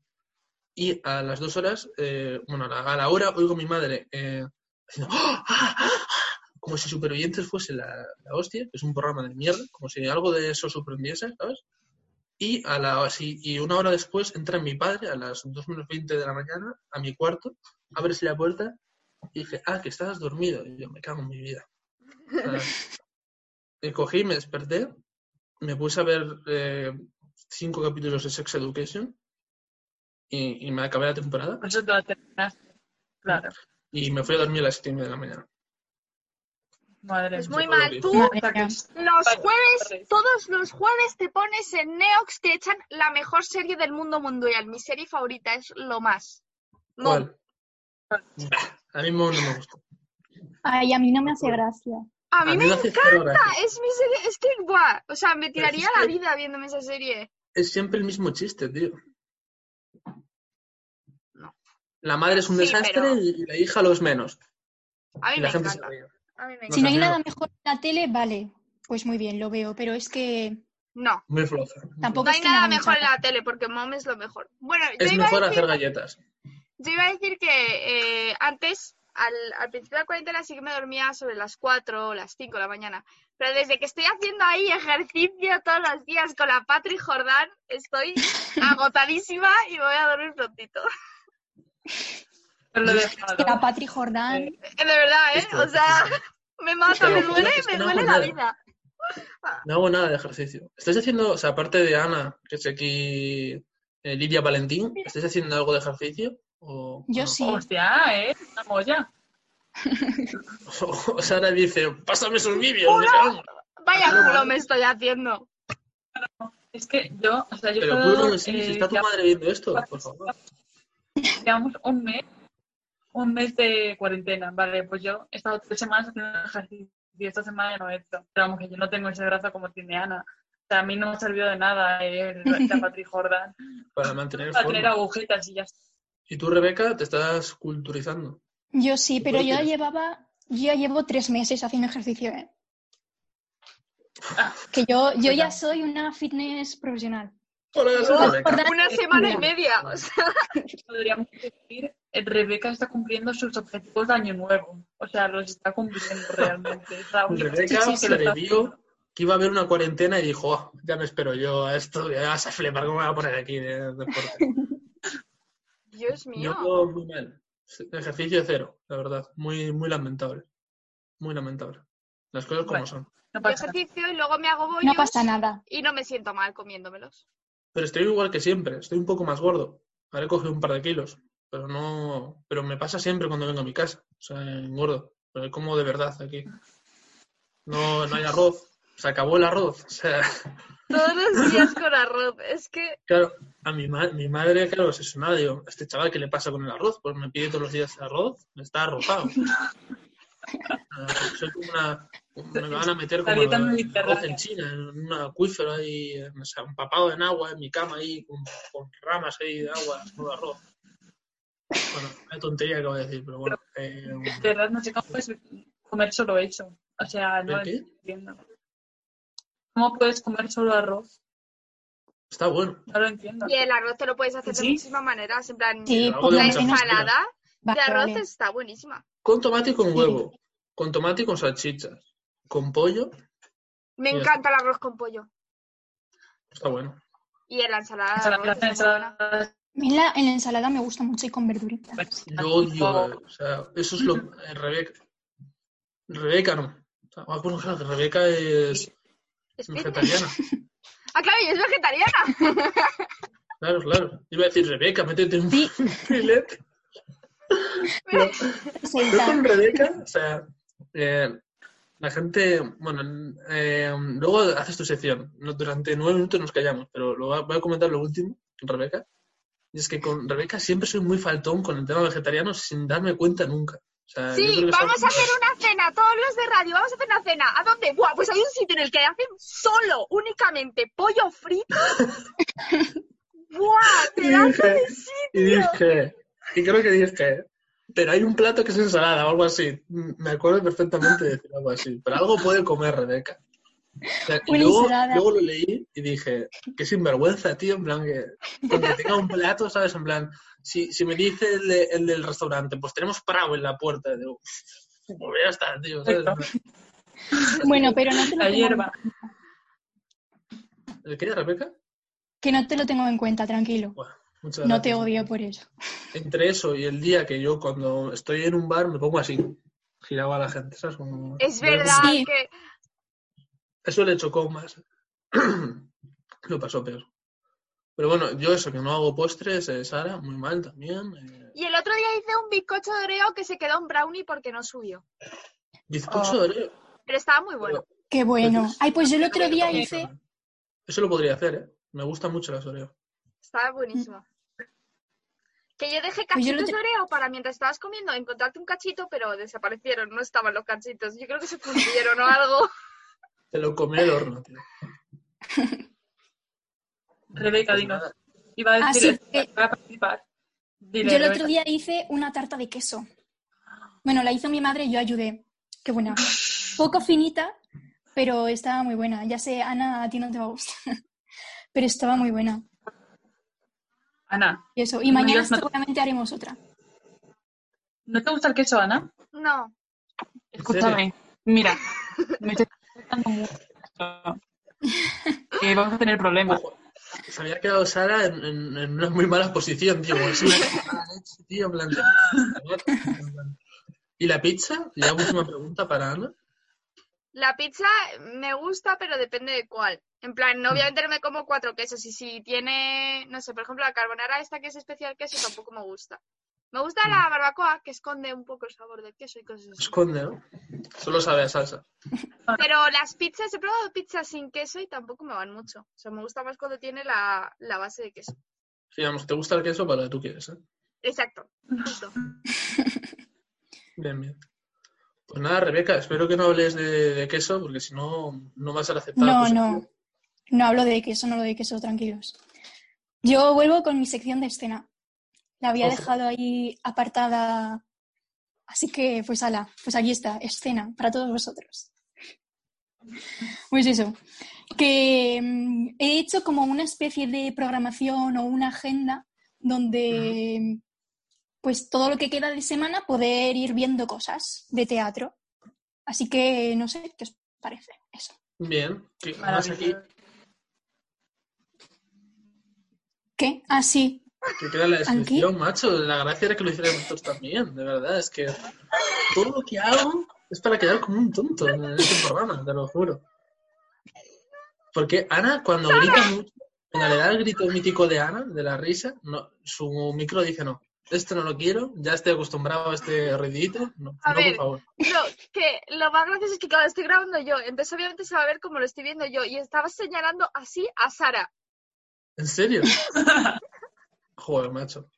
Y a las dos horas, eh, bueno, a la, a la hora oigo a mi madre eh, haciendo ¡Ah! ¡Ah! ¡Ah! como si Supervivientes fuese la, la hostia, que es un programa de mierda, como si algo de eso sorprendiese, ¿sabes? Y, a la, y una hora después entra mi padre a las 2 menos 20 de la mañana a mi cuarto, abres la puerta y dice, ah, que estabas dormido. Y yo, me cago en mi vida. Y cogí, me desperté, me puse a ver eh, cinco capítulos de Sex Education y, y me acabé la temporada eso te lo terminaste. Claro. y me fui a dormir a las 7 y media de la mañana. Madre Es mía. muy mal. que Tú que- los jueves, todos los jueves te pones en Neox, te echan la mejor serie del mundo mundial. Mi serie favorita es lo más. ¿Cuál? A mí no me gusta. ay, a mí no me hace gracia. A mí me encanta, es mi serie, es que, buah, o sea, me tiraría la que- vida viéndome esa serie. Es siempre el mismo chiste, tío. No. La madre es un Sí, desastre pero- y la hija lo es menos. A mí Y me la gente se encanta. Ríe. A mí me No Si no hay nada mejor en la tele, vale, pues muy bien, lo veo, pero es que No, Muy floja. Tampoco no hay es que nada mejor en la tele porque Mom es lo mejor. Bueno, yo Es iba, a mejor decir, hacer galletas. yo iba a decir que eh, antes, al, al principio de la cuarentena, sí que me dormía sobre las 4 o las 5 de la mañana. Pero desde que estoy haciendo ahí ejercicio todos los días con la Patri Jordán, estoy agotadísima y me voy a dormir prontito. Lo que la dejado. Patri Jordán. Eh, De verdad, ¿eh? O sea, me mata, me duele, me duele la vida. No hago nada de ejercicio. ¿Estáis haciendo, o sea, aparte de Ana, que es aquí eh, Lidia Valentín, ¿estáis haciendo algo de ejercicio? O, Yo no? sí. Hostia, ¿eh? Una molla. O Sara dice, pásame esos vídeos. ¡Hola! me cago". Vaya culo me estoy haciendo. Es que yo, o sea, yo Pero culo, sí, si eh, está tu ya- madre viendo esto, por favor. llevamos un mes, un mes de cuarentena, vale, pues yo he estado tres semanas haciendo ejercicio y esta semana no he hecho. Pero vamos, que yo no tengo ese brazo como tiene Ana. O sea, a mí no me ha servido de nada eh, la Patri Jordan Para mantener para tener agujetas y ya está. Y tú, Rebeca, te estás culturizando. Yo sí, pero ¿Por yo qué? llevaba, yo ya llevo tres meses haciendo ejercicio, ¿eh? Ah. Que yo, yo ya soy una fitness profesional. Jordán, Una semana y media. O sea, Podríamos decir, Rebeca está cumpliendo sus objetivos de año nuevo. O sea, los está cumpliendo realmente. Es la única Rebeca lo está previó, que iba a haber una cuarentena y dijo, "Oh, ya me espero yo a esto, ya vas a flipar, ¿cómo me voy a poner aquí de deporte? Dios mío. Yo muy mal. Ejercicio cero, la verdad. Muy, muy lamentable. Muy lamentable. Las cosas como Bueno. son. No nada. ejercicio y luego me hago bollos No pasa nada. y no me siento mal comiéndomelos. Pero estoy igual que siempre, estoy un poco más gordo. Ahora he cogido un par de kilos, pero no. Pero me pasa siempre cuando vengo a mi casa. O sea, engordo. Pero como de verdad aquí. No, no hay arroz. Se acabó el arroz. O sea, Todos los días con arroz. Es que claro, a mi, ma- mi madre, claro, obsesionada, digo, este chaval, ¿qué le pasa con el arroz? Pues me pide todos los días arroz, me está arrozado. Ah, soy como una. Me van a meter La como mediterránea. en China, en un acuífero ahí, o sea, empapado en agua, en mi cama ahí, con, con ramas ahí de agua, todo arroz. Bueno, una tontería que voy a decir, pero bueno. eh, De verdad, no sé cómo puedes comer solo eso. O sea, no ¿El qué? entiendo. ¿Cómo puedes comer solo arroz? está bueno. No lo entiendo. y el arroz te lo puedes hacer de muchísimas maneras. En plan, Sí, de lo la ensalada de arroz está buenísima. Con tomate y con huevo. Con tomate y con salchichas. Con pollo, Me encanta el arroz con pollo. está bueno. Y en la ensalada Ensalada- ensalada- A mí la, en la ensalada me gusta mucho y con verduritas. pues, Yo odio, o sea, eso es lo. eh, Rebeca. Rebeca no. O sea, ah, bueno, claro, que Rebeca es Es vegetariana. Ah, claro, y es vegetariana. Claro, claro. Iba a decir, Rebeca, métete un Sí. filete. Pero yo con Rebeca, o sea, eh, la gente, bueno, eh, luego haces tu sección. Durante nueve minutos nos callamos, pero lo voy a, comentar lo último, Rebeca. Y es que con Rebeca siempre soy muy faltón con el tema vegetariano sin darme cuenta nunca. O sea, yo Sí, vamos a hacer una cena, todos los de radio, vamos a hacer una cena. ¿A dónde? Buah, pues hay un sitio en el que hacen solo, únicamente, pollo frito. Buah, Y pedazo de y sitio. dije, y creo que dije, pero hay un plato que es ensalada o algo así. Me acuerdo perfectamente de decir algo así. Pero algo puede comer Rebeca. O sea, y Una luego, luego lo leí y dije, qué sinvergüenza, tío, en plan que, que tenga un plato, ¿sabes? En plan, si, si me dice el, de- el del restaurante, pues tenemos pravo en la puerta, digo, pues ya está, tío, ¿sabes? Bueno, pero no te lo La tengo hierba. ¿El qué, Rebeca? que no te lo tengo en cuenta, tranquilo. Bueno, muchas No te odio por eso. Entre eso y el día que yo cuando estoy en un bar me pongo así, girado a la gente, ¿sabes? Como- Es verdad Sí. que Eso le chocó más. Lo pasó peor. Pero bueno, yo eso, que no hago postres, eh, Sara, muy mal también. eh, Y el otro día hice un bizcocho de Oreo que se quedó en brownie porque no subió. bizcocho Oh. de Oreo. Pero estaba muy bueno. Qué bueno. Ay, pues yo el otro día hice... Eso lo podría hacer, ¿eh? Me gustan mucho las Oreo. Estaba buenísimo. Que yo dejé Pues yo lo cachitos te- de Oreo para mientras estabas comiendo encontrarte un cachito, pero desaparecieron, no estaban los cachitos. Yo creo que se fundieron o algo. Te lo comí al horno, tío. Rebeca, Pues dinos. nada. Iba a decir, Así que- para participar. Dile, Yo el otro día hice una tarta de queso. Bueno, la hizo mi madre y yo ayudé. Qué buena. Poco finita, pero estaba muy buena. Ya sé, Ana, a ti no te va a gustar. Pero estaba muy buena. Ana, Y eso. Y No mañana no. seguramente haremos otra. ¿no te gusta el queso, Ana? No. Escúchame. Mira, me estoy mucho. Que vamos a tener problemas. Ojo, se había quedado Sara en, en- en una muy mala posición, tío. tío, plan- ¿Y la pizza? Ya última pregunta para Ana. La pizza me gusta, pero depende de cuál. En plan, no, obviamente no me como cuatro quesos. Y si tiene, no sé, por ejemplo, la carbonara esta que es especial queso tampoco me gusta. Me gusta la barbacoa, que esconde un poco el sabor del queso y cosas así. Esconde, ¿no? Solo sabe a salsa. Pero las pizzas, he probado pizzas sin queso y tampoco me van mucho. O sea, me gusta más cuando tiene la, la base de queso. Sí, vamos, te gusta el queso para lo que tú quieres, ¿eh? Exacto, justo. Bien, bien. Pues nada, Rebeca, espero que no hables de, de queso, porque si no, no vas a ser aceptada. No, pues, no. No hablo de queso, no hablo de queso, tranquilos. Yo vuelvo con mi sección de escena. La había Ojo. dejado ahí apartada. Así que, pues ala, pues aquí está, escena, para todos vosotros. Pues eso, que mm, he hecho como una especie de programación o una agenda donde, pues todo lo que queda de semana, poder ir viendo cosas de teatro. Así que, no sé, ¿qué os parece eso? Bien. ¿Qué más aquí? ¿Qué? Ah, sí. Que queda la descripción, macho. La gracia era que lo hicieran vosotros también, de verdad. Es que todo lo que hago es para quedar como un tonto en este programa, te lo juro. Porque Ana, cuando grita mucho, cuando le da el grito mítico de Ana, de la risa, no, su micro dice no. Esto no lo quiero, ya estoy acostumbrado a este ruidito. No, A no, ver, por favor. No, que lo más gracioso es que claro, estoy grabando yo, entonces obviamente se va a ver como lo estoy viendo yo y estaba señalando así a Sara. ¿En serio? Joder, macho.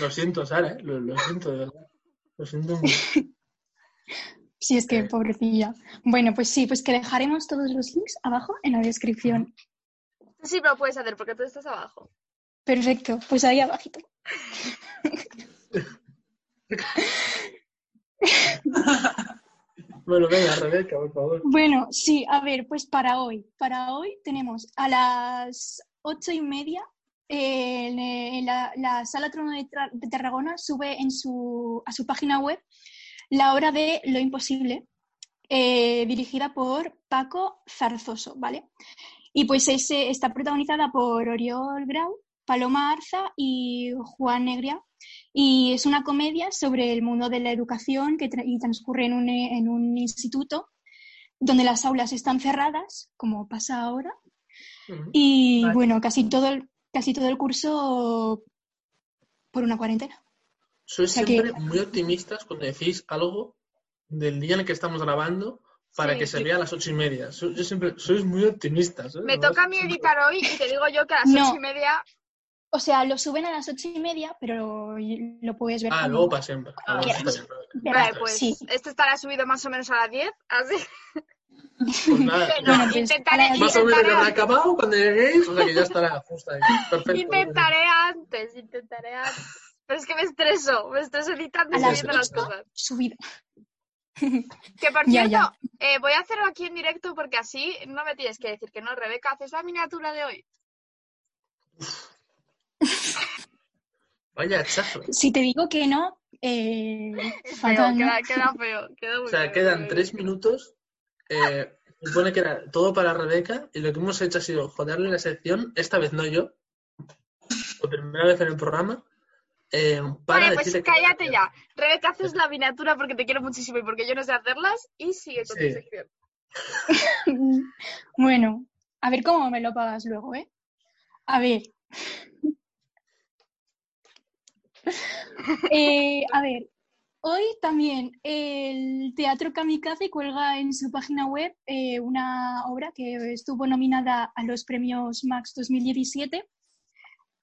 Lo siento, Sara, ¿eh? lo, lo siento, de verdad. Lo siento mucho. Sí, es que Eh. pobrecilla. Bueno, pues sí, pues que dejaremos todos los links abajo en la descripción. Sí lo puedes hacer porque tú estás abajo. Perfecto, pues ahí abajito. Bueno, venga, Rebeca, por favor. Bueno, sí, a ver, pues para hoy, para hoy tenemos a las ocho y media eh, en, la, la Sala Trono de Tarragona sube en su, a su página web la obra de Lo Imposible, eh, dirigida por Paco Zarzoso, ¿vale? Y pues ese, está protagonizada por Oriol Grau, Paloma Arza y Juan Negria. Y es una comedia sobre el mundo de la educación que tra- y transcurre en un, en un instituto donde las aulas están cerradas, como pasa ahora, y Vale. bueno, casi todo el, casi todo el curso por una cuarentena. Sois sea que- siempre muy optimistas cuando decís algo del día en el que estamos grabando para Sí, que se sí. vea a las ocho y media. Yo siempre, sois muy optimistas. ¿eh? Me Además, toca a mí siempre- editar hoy y te digo yo que a las No. ocho y media O sea, lo suben a las ocho y media, pero lo puedes ver Ah, luego para siempre. Ah, Vale, pues sí. este estará subido más o menos a las 10, así. Pues nada, Bueno, Bueno, pues, intentaré, más o menos habrá acabado cuando lleguéis, o sea que ya estará justo ahí. Perfecto. intentaré antes, intentaré antes. Pero es que me estreso, me estreso editando y subiendo las cosas. subido. Que por Ya, cierto, ya. eh, voy a hacerlo aquí en directo porque así no me tienes que decir que no. Rebeca, ¿haces la miniatura de hoy? Vaya hachazo. Si te digo que no, eh, Feo, fatal, ¿no? queda, queda feo. Queda muy O sea, feo, quedan tres minutos. Eh, supone que era todo para Rebeca y lo que hemos hecho ha sido joderle la sección, esta vez no yo, por primera vez en el programa, eh, para Vale, pues que- cállate ya. Rebeca, haces la miniatura porque te quiero muchísimo y porque yo no sé hacerlas y sigue con Sí. tu sección. Bueno, a ver cómo me lo pagas luego, ¿eh? A ver. Eh, a ver, hoy también el Teatro Kamikaze cuelga en su página web eh, una obra que estuvo nominada a los premios Max 2017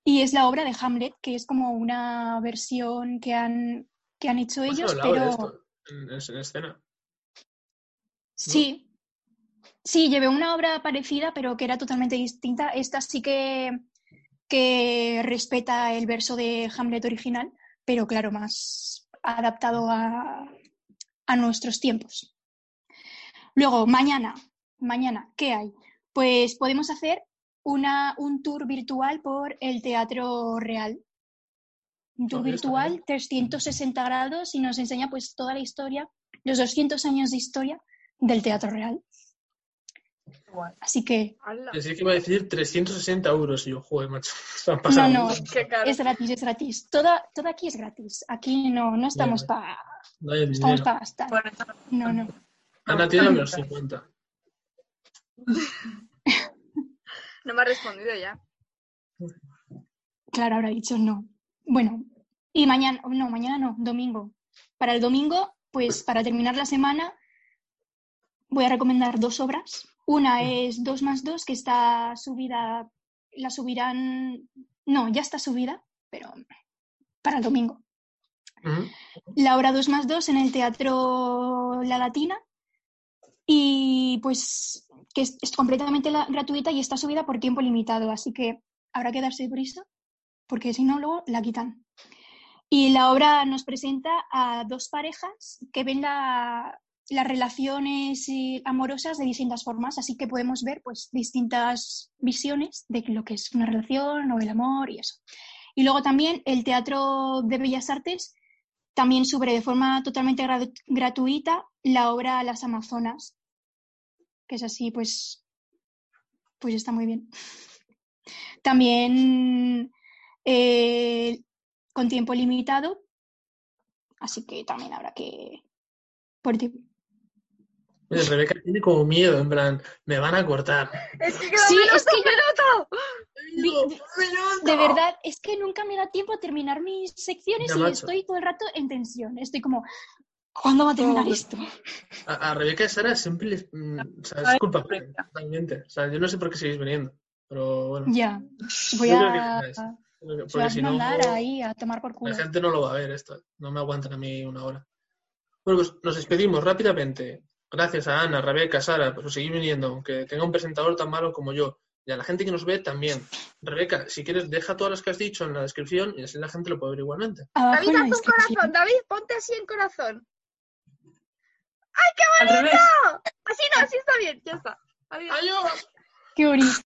y es la obra de Hamlet, que es como una versión que han, que han hecho Hemos ellos, pero... esto en, en- en escena. Sí, sí, llevé una obra parecida, pero que era totalmente distinta. Esta sí que, que respeta el verso de Hamlet original, pero claro, más adaptado a, a nuestros tiempos. Luego, mañana, mañana, ¿qué hay? Pues podemos hacer una, un tour virtual por el Teatro Real. Un tour virtual, bien. 360 grados, y nos enseña pues toda la historia, los 200 años de historia del Teatro Real. Así que, Pensé que iba a decir 360 euros y yo, joder, macho. Se han no, pasado. no, Qué caro. es gratis, es gratis. Toda, todo aquí es gratis. Aquí no, no estamos para No hay el estamos dinero. para gastar. No, no. Ana tiene los 50. No me ha respondido ya. Claro, habrá dicho no. Bueno, y mañana, no, mañana no, domingo. Para el domingo, pues para terminar la semana, voy a recomendar dos obras. Una es 2 más 2, que está subida, la subirán, no, ya está subida, pero para el domingo. Ujú. la obra 2 más 2 en el Teatro La Latina y pues que es, es completamente la- gratuita y está subida por tiempo limitado, así que habrá que darse prisa porque si no luego la quitan. Y la obra nos presenta a dos parejas que ven la- las relaciones eh, amorosas de distintas formas, así que podemos ver pues distintas visiones de lo que es una relación o el amor y eso. Y luego también el Teatro de Bellas Artes también sube de forma totalmente gra- gratuita la obra Las Amazonas, que es así, pues, pues está muy bien. También eh, con tiempo limitado, así que también habrá que... Oye, Rebeca tiene como miedo, en plan, me van a cortar. Es que Sí, queda es que yo- minuto. De verdad, es que nunca me da tiempo a terminar mis secciones Ya, y macho. estoy todo el rato en tensión. Estoy como, ¿cuándo va a terminar esto? A, a Rebeca y Sara siempre les. mm, o sea, es culpa totalmente. O sea, yo no sé por qué seguís viniendo. Pero bueno. Ya, voy a, Porque a si no, mandar ahí a tomar por culo. la gente no lo va a ver esto. No me aguantan a mí una hora. Bueno, pues nos despedimos rápidamente. Gracias a Ana, Rebeca, Sara, por seguir viniendo, aunque tenga un presentador tan malo como yo. Y a la gente que nos ve también. Rebeca, si quieres, deja todas las que has dicho en la descripción y así la gente lo puede ver igualmente. Abajo David, haz un corazón. David, ponte así en corazón. Al revés. ¡No! Así no, así está bien. Ya está. Adiós. ¡Adiós! Qué bonito.